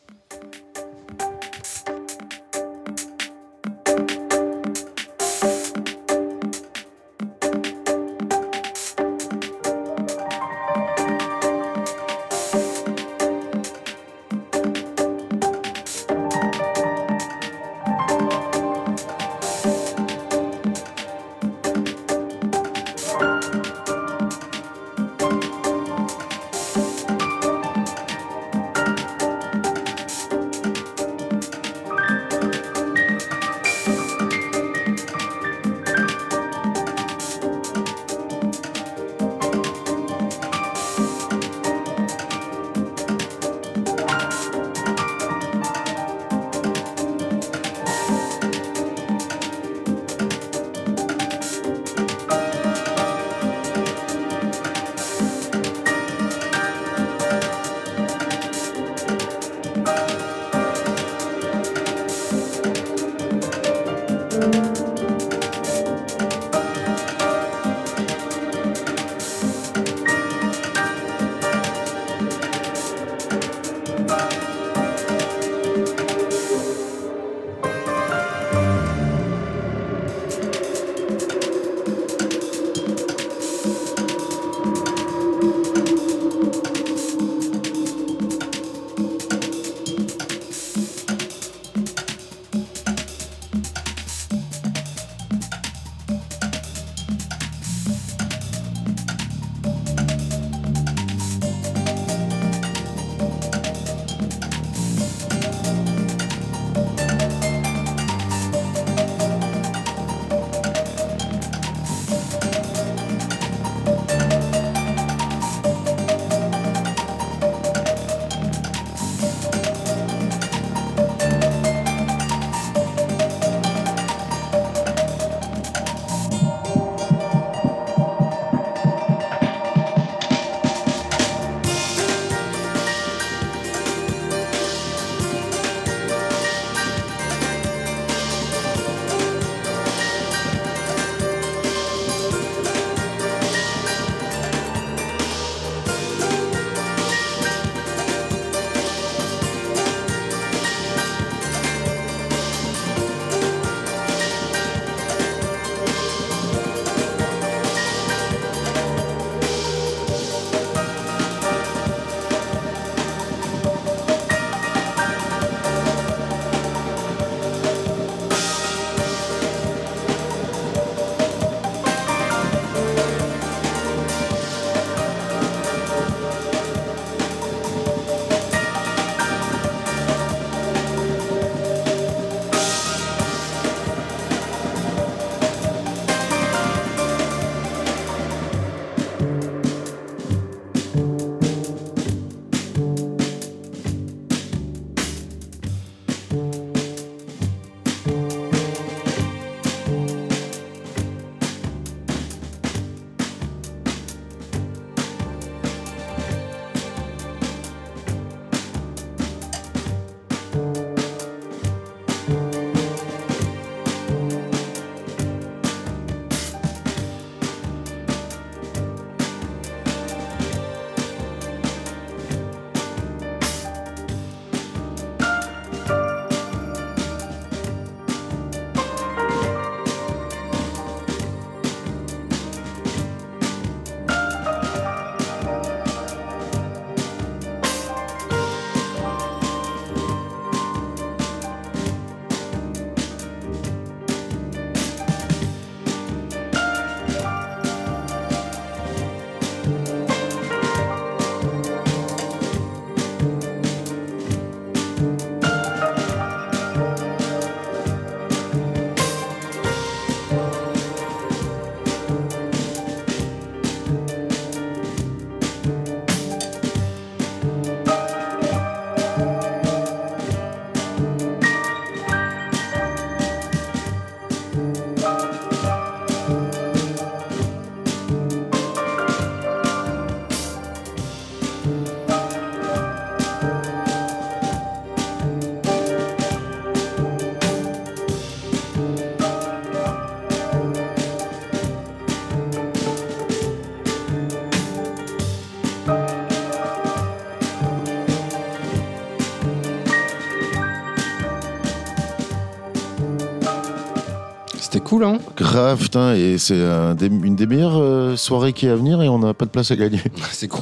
Cool, hein Grave, putain, et c'est un des- une des meilleures euh, soirées qui est à venir et on n'a pas de place à gagner. <laughs> C'est con.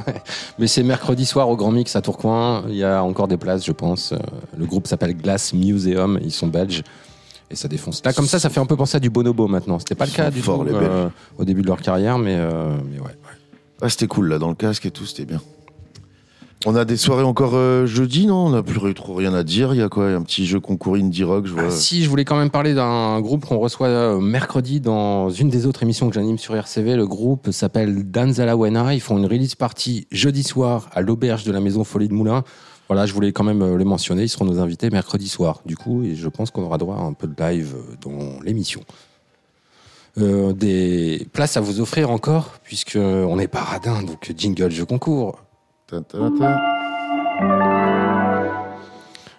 <laughs> Mais c'est mercredi soir au Grand Mix à Tourcoing. Il y a encore des places, je pense. Euh, Le groupe s'appelle Glass Museum. Ils sont belges. Et ça défonce. Là, comme ça, ça fait un peu penser à du bonobo maintenant. C'était pas le Ils cas sont du forts, tout les euh, au début de leur carrière, mais, euh, mais ouais. Ah, c'était cool là, dans le casque et tout, c'était bien. On a des soirées encore euh, jeudi, non? On n'a plus trop rien à dire. Il y a quoi? Un petit jeu concours indie rock, je. Ah, si, je voulais quand même parler d'un groupe qu'on reçoit euh, mercredi dans une des autres émissions que j'anime sur RCV. Le groupe s'appelle Danzalawena. Ils font une release party jeudi soir à l'auberge de la maison Folie de Moulin. Voilà, je voulais quand même euh, les mentionner. Ils seront nos invités mercredi soir. Du coup, et je pense qu'on aura droit à un peu de live dans l'émission. Des places à vous offrir encore, puisque on est pas radin, donc jingle jeu concours.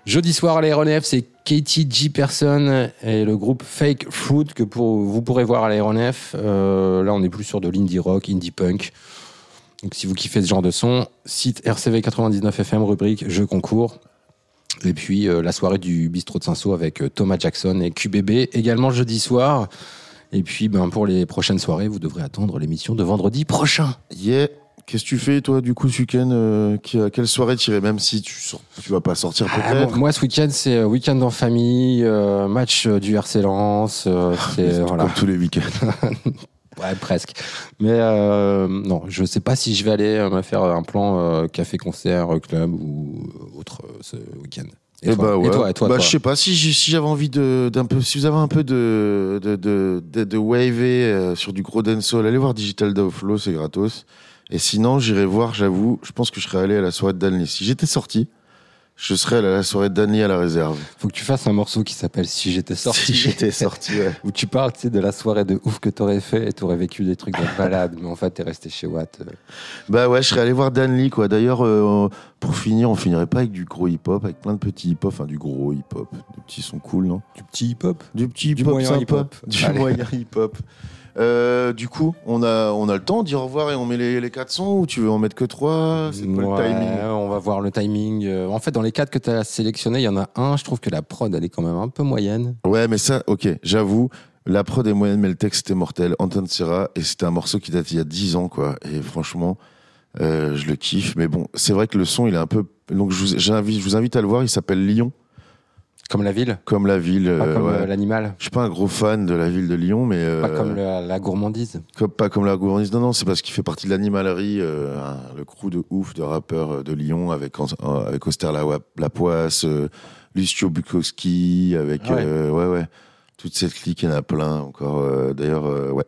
Jeudi soir à l'aéronef, c'est Katie G. Person et le groupe Fake Fruit que vous pourrez voir à l'aéronef. Euh, là, on est plus sur de l'indie rock, indie punk. Donc, si vous kiffez ce genre de son, site RCV 99 FM, rubrique Jeux concours. Et puis, euh, la soirée du bistrot de Saint-Saul avec euh, Thomas Jackson et QBB, également jeudi soir. Et puis, ben, pour les prochaines soirées, vous devrez attendre l'émission de vendredi prochain. Yeah. Qu'est-ce que tu fais, toi, du coup, ce week-end euh, Quelle soirée tirer Même si tu, sors, tu vas pas sortir Ah, peut-être. moi, moi, ce week-end, c'est euh, week-end en famille, euh, match euh, du RC Lens. euh, c'est voilà. Comme tous les week-ends. <laughs> Ouais, presque. Mais non, je sais pas si je vais aller me faire un plan café-concert, club ou autre ce week-end. Et, Eh toi bah ouais. et toi, et toi, bah, toi je sais pas si j'avais envie de d'un peu si vous avez un peu de de de de, de waver sur du gros dancehall, allez voir Digital Flow, c'est gratos. Et sinon, j'irai voir, j'avoue, je pense que je serais allé à la soirée de Danley. Si j'étais sorti, je serais allé à la soirée de Danley à la réserve. Faut que tu fasses un morceau qui s'appelle Si j'étais sorti. Si j'étais sorti, ouais. <laughs> Où tu parles tu sais, de la soirée de ouf que t'aurais fait et t'aurais vécu des trucs de malade, mais en fait t'es resté chez Watt. euh. Bah ouais, je serais allé voir Danley, quoi. D'ailleurs, euh, pour finir, on finirait pas avec du gros hip-hop, avec plein de petits hip-hop, enfin du gros hip-hop. Des petits sont cool, non? Du petit hip-hop? Du petit Du hip-hop moyen sympa. hip-hop. Du Allez. moyen hip-hop. Euh, du coup, on a, on a le temps au revoir et on met les, les quatre sons ou tu veux en mettre que trois? C'est pas Ouais, le timing? On va voir le timing. Euh, En fait, dans les quatre que tu as sélectionnés, il y en a un, je trouve que la prod, elle est quand même un peu moyenne. Ouais, mais ça, ok, j'avoue, la prod est moyenne, mais le texte était mortel. Anton Serra, et c'était un morceau qui date il y a 10 ans, quoi. Et franchement, euh, je le kiffe. Mais bon, c'est vrai que le son, il est un peu. Donc, je vous, je vous invite à le voir. Il s'appelle Lyon, Comme la ville, comme la ville. pas euh, comme ouais. euh, l'animal, Je suis pas un gros fan de la ville de Lyon, mais. euh, pas comme la gourmandise. Comme- pas comme la gouvernance. Non, non, c'est parce qu'il fait partie de l'animalerie, euh, un- le crew de ouf de rappeurs euh, de Lyon avec, avec Auster Lapoisse, euh, Lucio Bukowski, avec. Ah ouais. euh, ouais, ouais. Toute cette clique, il y en a plein encore. euh, D'ailleurs, euh, ouais.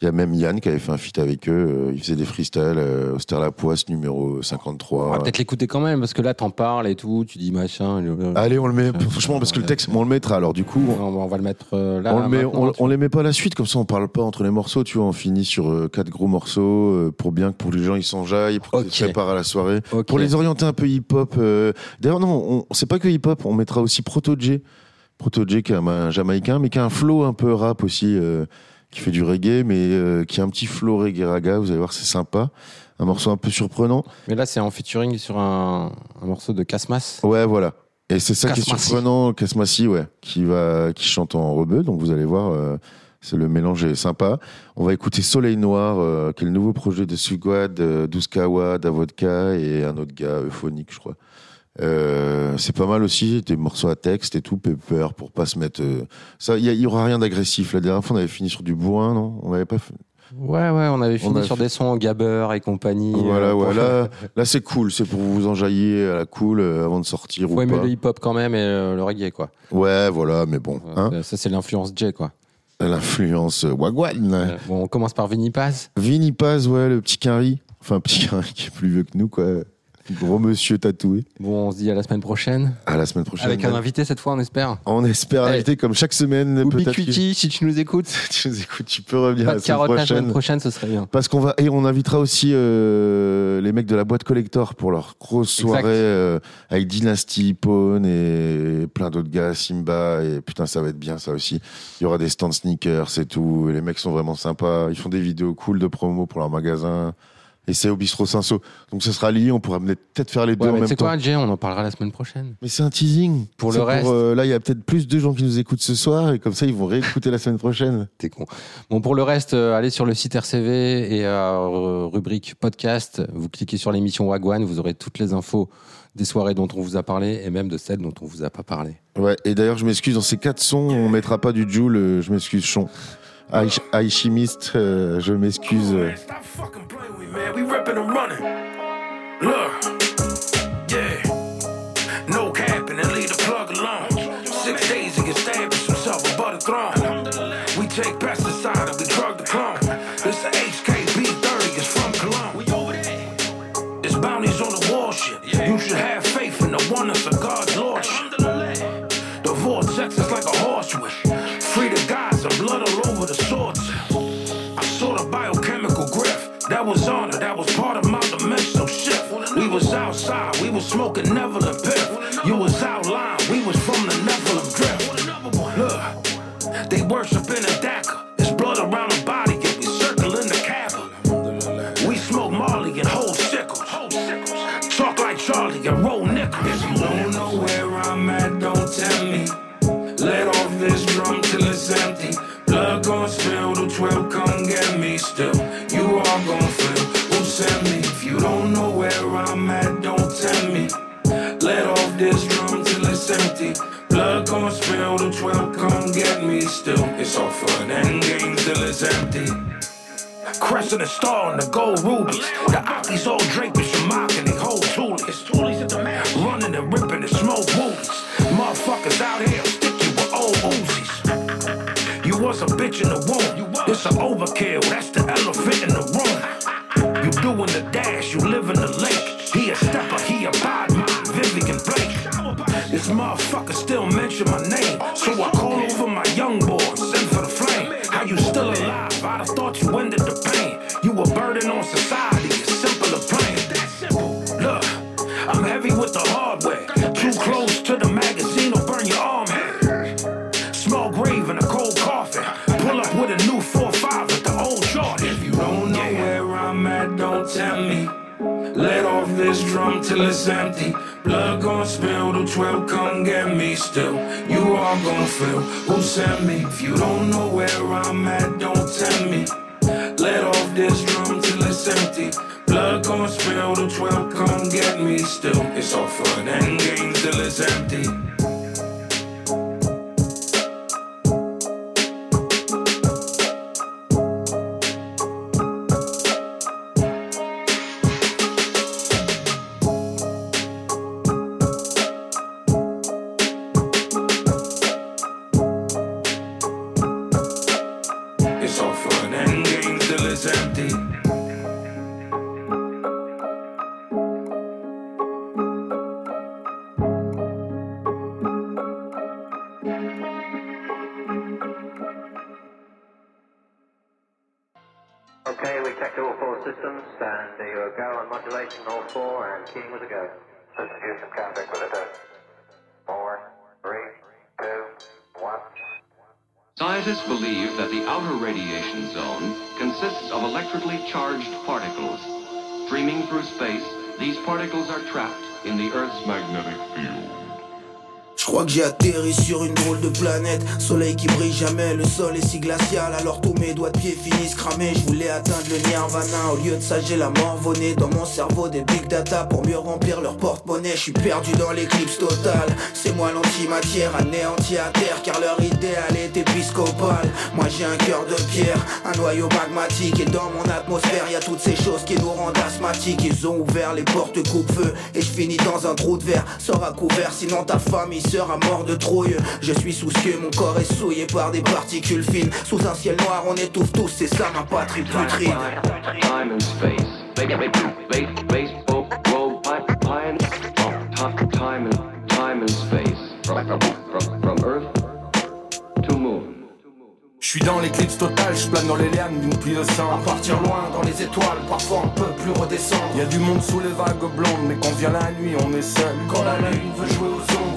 Il y a même Yann qui avait fait un feat avec eux. euh, il faisait des freestyles. Euh, Auster Lapoisse, numéro 53. On va peut-être l'écouter quand même, parce que là, t'en parles et tout, tu dis machin. le- Allez, on le met. <laughs> Franchement, parce que le texte, on le mettra. Alors, du coup, on, va- on va le mettre euh, là. on, le met, on, les met pas à la suite, comme ça on parle pas entre les morceaux, tu vois, on finit sur quatre gros morceaux pour bien que pour les gens ils s'enjaillent, pour qu'ils se préparent à la soirée. Pour les orienter un peu hip-hop. euh, D'ailleurs, non, on, c'est pas que hip-hop, on mettra aussi Proto J. Proto J qui est un, un Jamaïcain, mais qui a un flow un peu rap aussi, euh, qui fait du reggae, mais euh, qui a un petit flow reggae raga, vous allez voir, c'est sympa. Un morceau un peu surprenant. Mais là, c'est en featuring sur un, un morceau de Casmas. Ouais, voilà. Et c'est ça qui est surprenant, Kasmassi, ouais, qui va, qui chante en rebeu. Donc vous allez voir, euh, c'est le mélange est sympa. On va écouter Soleil Noir, euh, qui est le nouveau projet de Sugwad, euh, Douskawa, Davodka et un autre gars, Euphonique, je crois. Euh, c'est pas mal aussi, des morceaux à texte et tout, pepper, pour pas se mettre. euh, ça, il y, aura rien d'agressif. La dernière fois, on avait fini sur du bourrin, non? On avait pas. fait- Ouais, ouais, on avait fini sur fait- des sons Gabber et compagnie. Voilà, euh, pour- ouais. <laughs> Là, là c'est cool. C'est pour vous enjailler à la cool euh, avant de sortir Faut ou aimer pas. le hip-hop quand même et euh, le reggae, quoi. Ouais, voilà, mais bon. Hein Euh, ça, c'est l'influence J, quoi. L'influence euh, Wagwan. Euh, bon, on commence par Vinny Paz. Vinny Paz, ouais, le petit Quinry. Enfin, petit Quinry qui est plus vieux que nous, quoi. Gros monsieur tatoué. Bon, on se dit à la semaine prochaine. À la semaine prochaine. Avec un invité cette fois, on espère. On espère Hey. inviter comme chaque semaine. Peut-être que si tu nous écoutes. <laughs> tu nous écoutes, tu peux revenir Pas la de semaine carotte la prochaine. semaine prochaine, ce serait bien. Parce qu'on va et on invitera aussi euh, les mecs de la boîte collector pour leur grosse soirée euh, avec Dynasty, Pone et plein d'autres gars, Simba et putain ça va être bien ça aussi. Il y aura des stands sneakers et tout. Et les mecs sont vraiment sympas. Ils font des vidéos cool de promo pour leur magasin. Et c'est au bistrot Cinsault. Donc ça sera lié, on pourra peut-être faire les deux Ouais, en mais même c'est temps. quoi, Jay On en parlera la semaine prochaine. Mais c'est un teasing. Pour C'est le reste. euh, là, il y a peut-être plus de gens qui nous écoutent ce soir et comme ça, ils vont réécouter la semaine prochaine. <laughs> T'es con. Bon, pour le reste, euh, allez sur le site RCV et euh, rubrique podcast. Vous cliquez sur l'émission Wagwan, vous aurez toutes les infos des soirées dont on vous a parlé et même de celles dont on vous a pas parlé. Ouais. Et d'ailleurs, je m'excuse dans ces quatre sons, on mettra pas du Joule. euh, je m'excuse, Chon. Aïch- Aïchimiste, euh, je m'excuse. Man, with. We ripping and running. Look, yeah. No capping and leave the plug alone. Six days he stabbed himself above the throne. We take pesticide and we drug the clone. This a HKB 30, it's from Cologne. It's bounties on the wall shit. You should have faith in the oneness of was honor, that was part of my dimensional shift. We was outside, we was smoking Neville and Piff. You was outline, we was from the Nephilim drift. Look, they worship in a Crescent and star and the gold rubies. make you. Scientists believe that the outer radiation zone consists of electrically charged particles. Streaming through space, these particles are trapped in the Earth's magnetic field. Crois que j'ai atterri sur une drôle de planète. Soleil qui brille jamais, le sol est si glacial. Alors tous mes doigts de pied finissent cramés. Je voulais atteindre le nirvana. Au lieu de ça j'ai la morvonnée Dans mon cerveau. Des big data Pour mieux remplir leur porte-monnaie. Je suis perdu dans l'éclipse totale. C'est moi l'antimatière anéanti à terre. Car leur idéal est épiscopal. Moi j'ai un cœur de pierre Un noyau magmatique. Et dans mon atmosphère y a toutes ces choses qui nous rendent asthmatiques. Ils ont ouvert les portes coupe-feu. Et je finis dans un trou de verre. Sors à couvert sinon ta sera mort de trouille Je suis soucieux, mon corps est souillé par des particules fines Sous un ciel noir on étouffe tous, c'est ça ma patrie putride Time and space. And space. From, Earth to Moon. Je suis dans l'éclipse totale, je plane dans les lianes d'une pluie de sang. À partir loin dans les étoiles, parfois on peut plus redescendre Y a du monde sous les vagues blondes, mais quand vient la nuit, on est seul. Quand la lune veut jouer aux ombres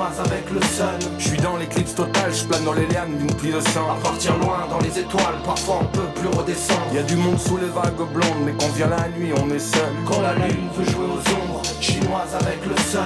chinoise avec le sun. Je suis dans l'éclipse totale, je plane dans les lianes d'une pluie de sang. À partir loin dans les étoiles, parfois on peut plus redescendre. Y a du monde sous les vagues blondes, mais quand vient la nuit, on est seul. Quand la lune veut jouer aux ombres, chinoise avec le sun.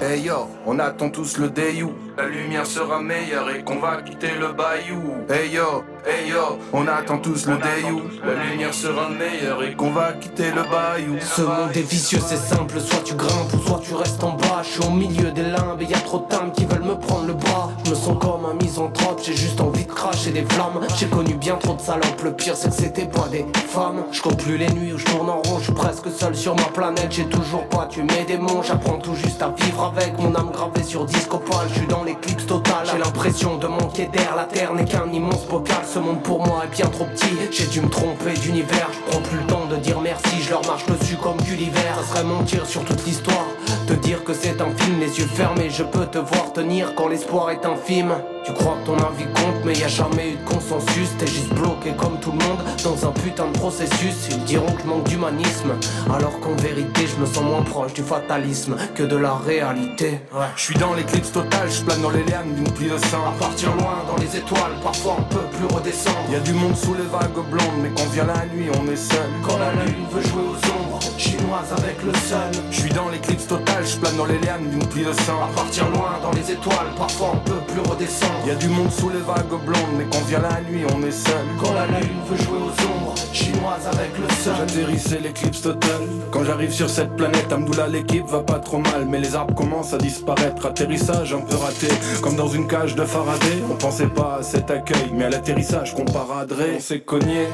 Hey yo, on attend tous le day où la lumière sera meilleure et qu'on va quitter le bayou. Hey yo, hey yo, on attend tous le day où la lumière sera meilleure et qu'on va quitter le bayou. Ce monde est vicieux, c'est simple, soit tu grimpes ou soit tu restes en bas. Je suis au milieu des limbes et y a trop de dames qui veulent me prendre le bras. Je me sens comme un misanthrope, j'ai juste envie de cracher des flammes. J'ai connu bien trop de salopes, le pire c'est que c'était pas des femmes. Je compte plus les nuits où je tourne en rond, je suis presque seul sur ma planète. J'ai toujours pas tué mes démons, j'apprends tout juste à vivre avec mon âme gravée sur discopal. Je suis dans l'éclipse totale, j'ai l'impression de manquer d'air. La terre n'est qu'un immense bocal, ce monde pour moi est bien trop petit. J'ai dû me tromper d'univers, je prends plus le temps de dire merci, je leur marche dessus comme Gulliver. Ça serait mentir sur toute l'histoire, te dire que c'est un film, les yeux fermés, je peux te voir tenir quand l'espoir est infime. Tu crois que ton avis compte, mais y a jamais eu de consensus. T'es juste bloqué comme tout le monde dans un putain de processus. Ils diront que je manque d'humanisme, alors qu'en vérité, je me sens moins proche du fatalisme que de la réalité. Ouais. Je suis dans l'éclipse totale, je plane dans les lianes d'une pluie de sang. À partir loin dans les étoiles, parfois on peut plus redescendre. Y a du monde sous les vagues blondes, mais quand vient la nuit, on est seul. Quand la lune veut jouer aux ombres, chinoise avec le sun. Je suis dans l'éclipse totale, je plane dans les lianes d'une pluie de sang. À partir loin dans les étoiles, parfois on peut plus redescendre. Y a du monde sous les vagues blondes, mais quand vient la nuit, on est seul. Quand la lune veut jouer aux ombres, chinoise avec le sun. J'atterris, c'est l'éclipse totale. Quand j'arrive sur cette planète, Amdoula, l'équipe va pas trop mal. Mais les arbres commencent à disparaître. Atterrissage un peu raté, comme dans une cage de Faraday. On pensait pas à cet accueil, mais à l'atterrissage qu'on paraderait. On s'est cogné.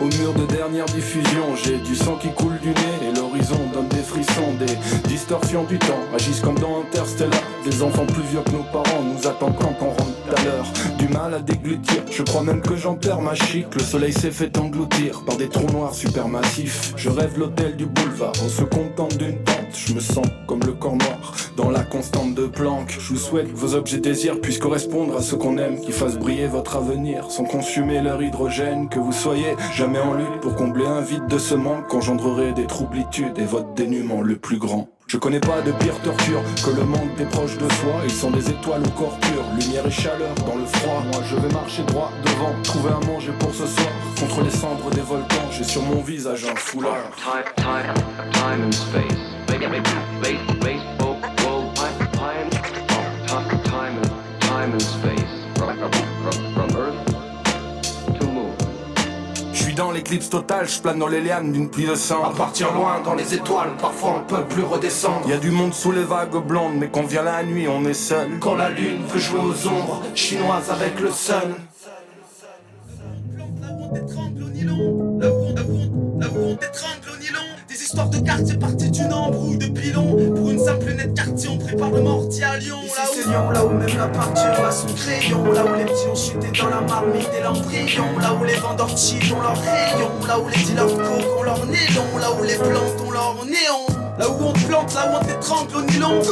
Au mur de dernière diffusion, j'ai du sang qui coule du nez et l'horizon donne des frissons, des distorsions du temps agissent comme dans Interstellar. Des enfants plus vieux que nos parents nous attendent quand on rentre à l'heure. Du mal à déglutir, je crois même que j'en ma chic. Le soleil s'est fait engloutir par des trous noirs supermassifs. Je rêve l'hôtel du boulevard, on se contente d'une tente. Je me sens comme le corps noir dans la constante de Planck. Je vous souhaite que vos objets désirs puissent correspondre à ce qu'on aime, qui fassent briller votre avenir, sans consumer leur hydrogène. Que vous soyez jamais en lutte pour combler un vide de ce manque qu'engendrerait des troublitudes et votre dénuement le plus grand. Je connais pas de pire torture que le manque des proches de soi. Ils sont des étoiles au corps pur, lumière et chaleur dans le froid. Moi je vais marcher droit devant, trouver à manger pour ce soir. Contre les cendres des volcans, j'ai sur mon visage un foulard. Suis dans l'éclipse totale, je plane dans les lianes d'une pluie de sang. À partir loin dans les étoiles, parfois on peut plus redescendre. Y a du monde sous les vagues blondes, mais quand vient la nuit, on est seul. Quand la lune veut jouer aux ombres, chinoise avec le sun. Nylon histoires de quartier parties d'une embrouille de pilon. Pour une simple nette quartier on prépare le mortier à Lyon. Là où c'est Lyon, là où même la peinture a son crayon. Là où les petits ont chuté dans la marmite et l'embryon. Là où les vendeurs cheat ont leur rayon. Là où les dealers coke ont leur nez long Là où les plantes ont leur néon. Là où on te plante, là où on t'étrangle au nylon.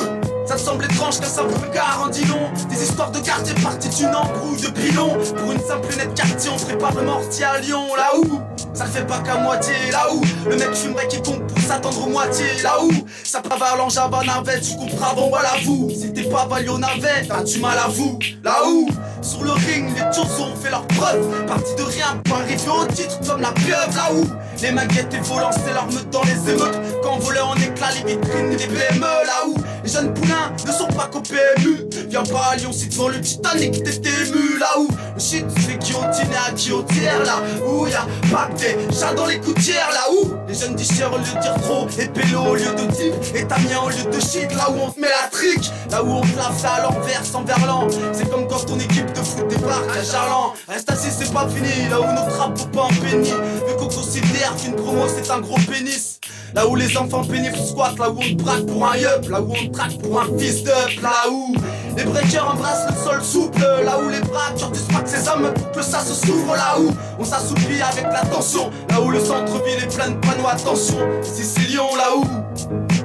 Ça te semble étrange qu'un simple regard en dit long. Des histoires de quartier parties d'une embrouille de pilon. Pour une simple nette quartier on prépare le mortier à Lyon. Là où ça le fait pas qu'à moitié Là où le mec fumerait qui compte pour s'attendre aux moitié Là où ça part en java navette Tu comprends bon voilà vous. T'es pas valio navette t'as du mal à vous. Là où sur le ring les tours ont fait leur preuve. Parti de rien pour arriver au titre comme la pieuvre Là où les maguettes et volants c'est meute dans les émeutes. Quand volait en éclat les vitrines et les PME Là où les jeunes poulains ne sont pas qu'au PMU Viens pas à Lyon si devant le Titanic t'es ému Là où le shit se fait guillotiner à guillotière Là où y'a pas que des chats dans les coutières Là où les jeunes disent au lieu de dire trop Et pélo au lieu de type Et Tamien au lieu de shit Là où on te met la trique Là où on te la fait à l'envers sans verlan. C'est comme quand ton équipe de foot débarque à Charlan Reste assis c'est pas fini Là où notre rap vaut pas un penny Vu qu'on considère qu'une promo c'est un gros pénis. Là où les enfants pénibles squattent, là où on te braque pour un yup, là où on te traque pour un fils d'up, là où les breakers embrassent le sol souple, là où les braqueurs disent pas que ces hommes que ça se s'ouvre, là où on s'assoupit avec la tension, là où le centre-ville est plein de panneaux attention, Lyon, là où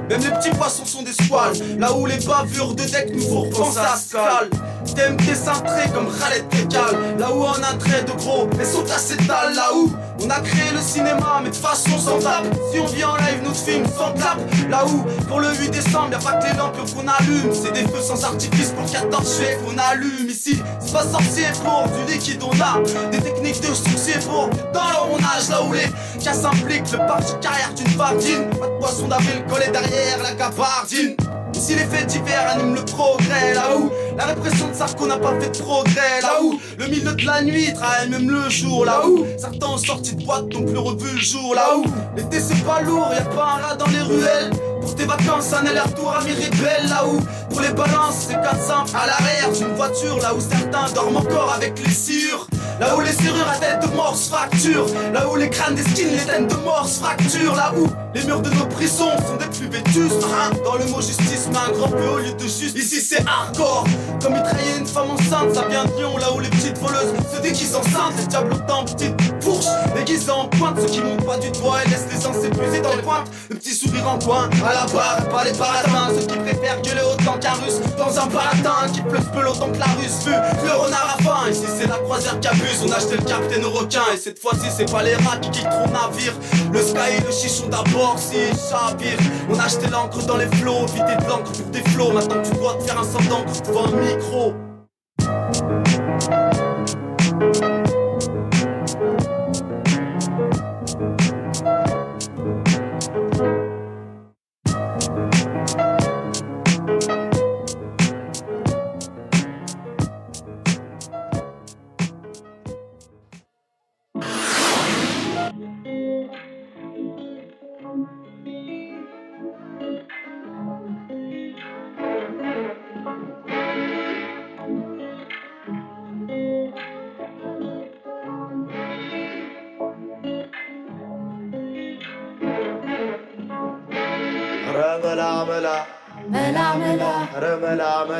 même les petits poissons sont des squales Là où les bavures de deck nous font repenser à Scal TMT cintré comme Khaled Tekal. Là où on a un trait de gros, mais sont acétales. Là où on a créé le cinéma, mais de façon sans tape. Si on vient en live, notre film sans tape. Là où, pour le 8 décembre, y'a pas que les lampes qu'on allume. C'est des feux sans artifice pour 14 juillet qu'on allume. Ici, c'est pas sorcier pour du liquide, on a des techniques de succès pour dans leur on âge. Là où les cas s'impliquent, le parc carrière d'une fardine. Pas de poisson d'avril collé derrière la gabardine. Si les faits divers animent le progrès, là où la répression de Sarko n'a pas fait de progrès, là où le milieu de la nuit travaille même le jour, là où certains ont de boîte n'ont plus revu le jour, là où l'été c'est pas lourd, y a pas un rat dans les ruelles. Pour tes vacances, un aller-retour à Miribel, là où pour les balances, c'est 4 simples à l'arrière d'une voiture, là où certains dorment encore avec les sciures. Là où les serrures à tête de mort se fracturent. Là où les crânes des skins, les têtes de mort se fracturent. Là où les murs de nos prisons sont des plus vétustes hein. Dans le mot justice, mais un grand peu au lieu de juste Ici c'est hardcore. Comme mitrailler une femme enceinte, ça vient de Lyon Là où les petites voleuses se déguisent enceintes. Les diables autant petites fourches déguisées en pointe. Ceux qui montent pas du doigt et laissent les ans s'épuiser dans le coin Le petit sourire en coin, la pas les paradins Ceux qui préfèrent gueuler autant qu'un russe Dans un baratin qui pleut peu autant que la russe Vu le renard à faim, ici c'est la croisière qui abuse. On a acheté le capitaine au requin Et cette fois-ci c'est pas les rats qui quittent ton navire. Le sky et le chichon d'abord si chavire On a acheté l'encre dans les flots Vider de l'encre pour tes flots. Maintenant tu dois te faire un sang d'encre devant un micro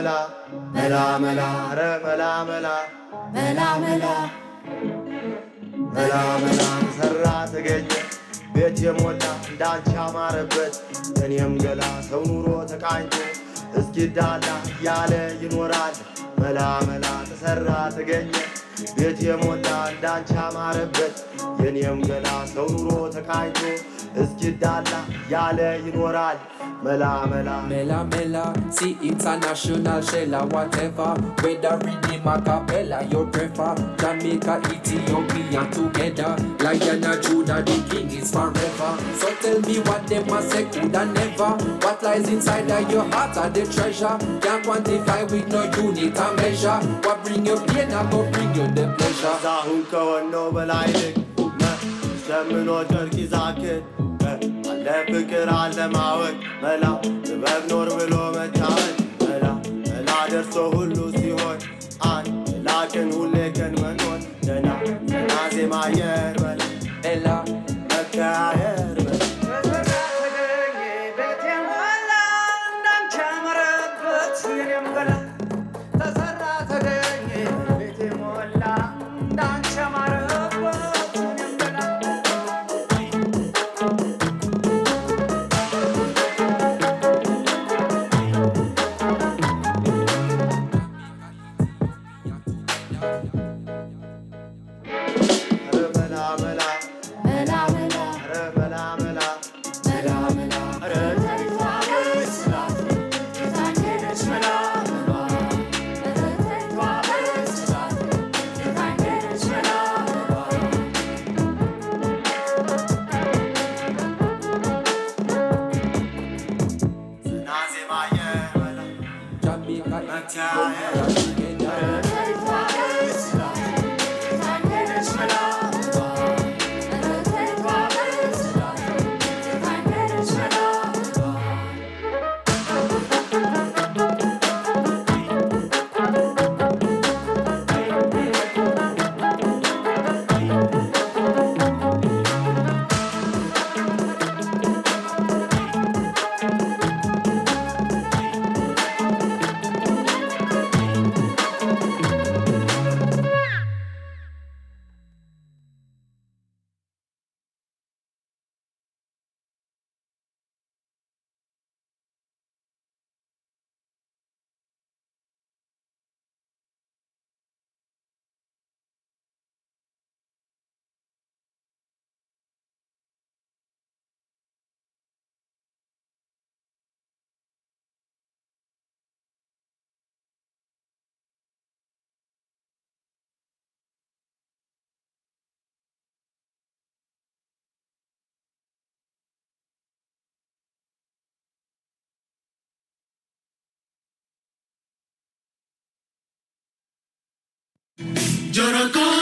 መላ መላ መላ ረመላ መላ መላ መላ መላ መላ ሰራ ተገኘ ቤት የሞላ እንዳንቺ አማረበት እኔም ገላ ሰው ኑሮ ተቃኝቶ እስኪዳላ እያለ ይኖራል መላ መላ ተሰራ ተገኘ ቤት የሞላ እንዳንቺ አማረበት የኔም ገላ ሰው ኑሮ ተቃኝቶ እስኪዳላ ያለ ይኖራል መላ መላ Mela Mela, see international Shella, whatever. Whether redeem a cappella, you prefer. Jamaica, Ethiopia together. Lion and Judah, the king is forever. So tell me what them a say, coulda never. What lies inside of your heart are the treasure. Can't quantify with no unit or measure. What bring you pain, I go bring you Pleasure. አሁን ከወነው በላይ ልቅ ሸምኖ ጨርቅ ይዛክል አለ ፍቅር አለ ማወቅ መላ ጥበብ ኖር ብሎ መታወቅ መላ መላ ደርሶ ሁሉ ሲሆን አንድ ላቅን ሁሌ ቀን መኖር ደና ደና ዜማ አየር መላ ኤላ መከያየር Yo no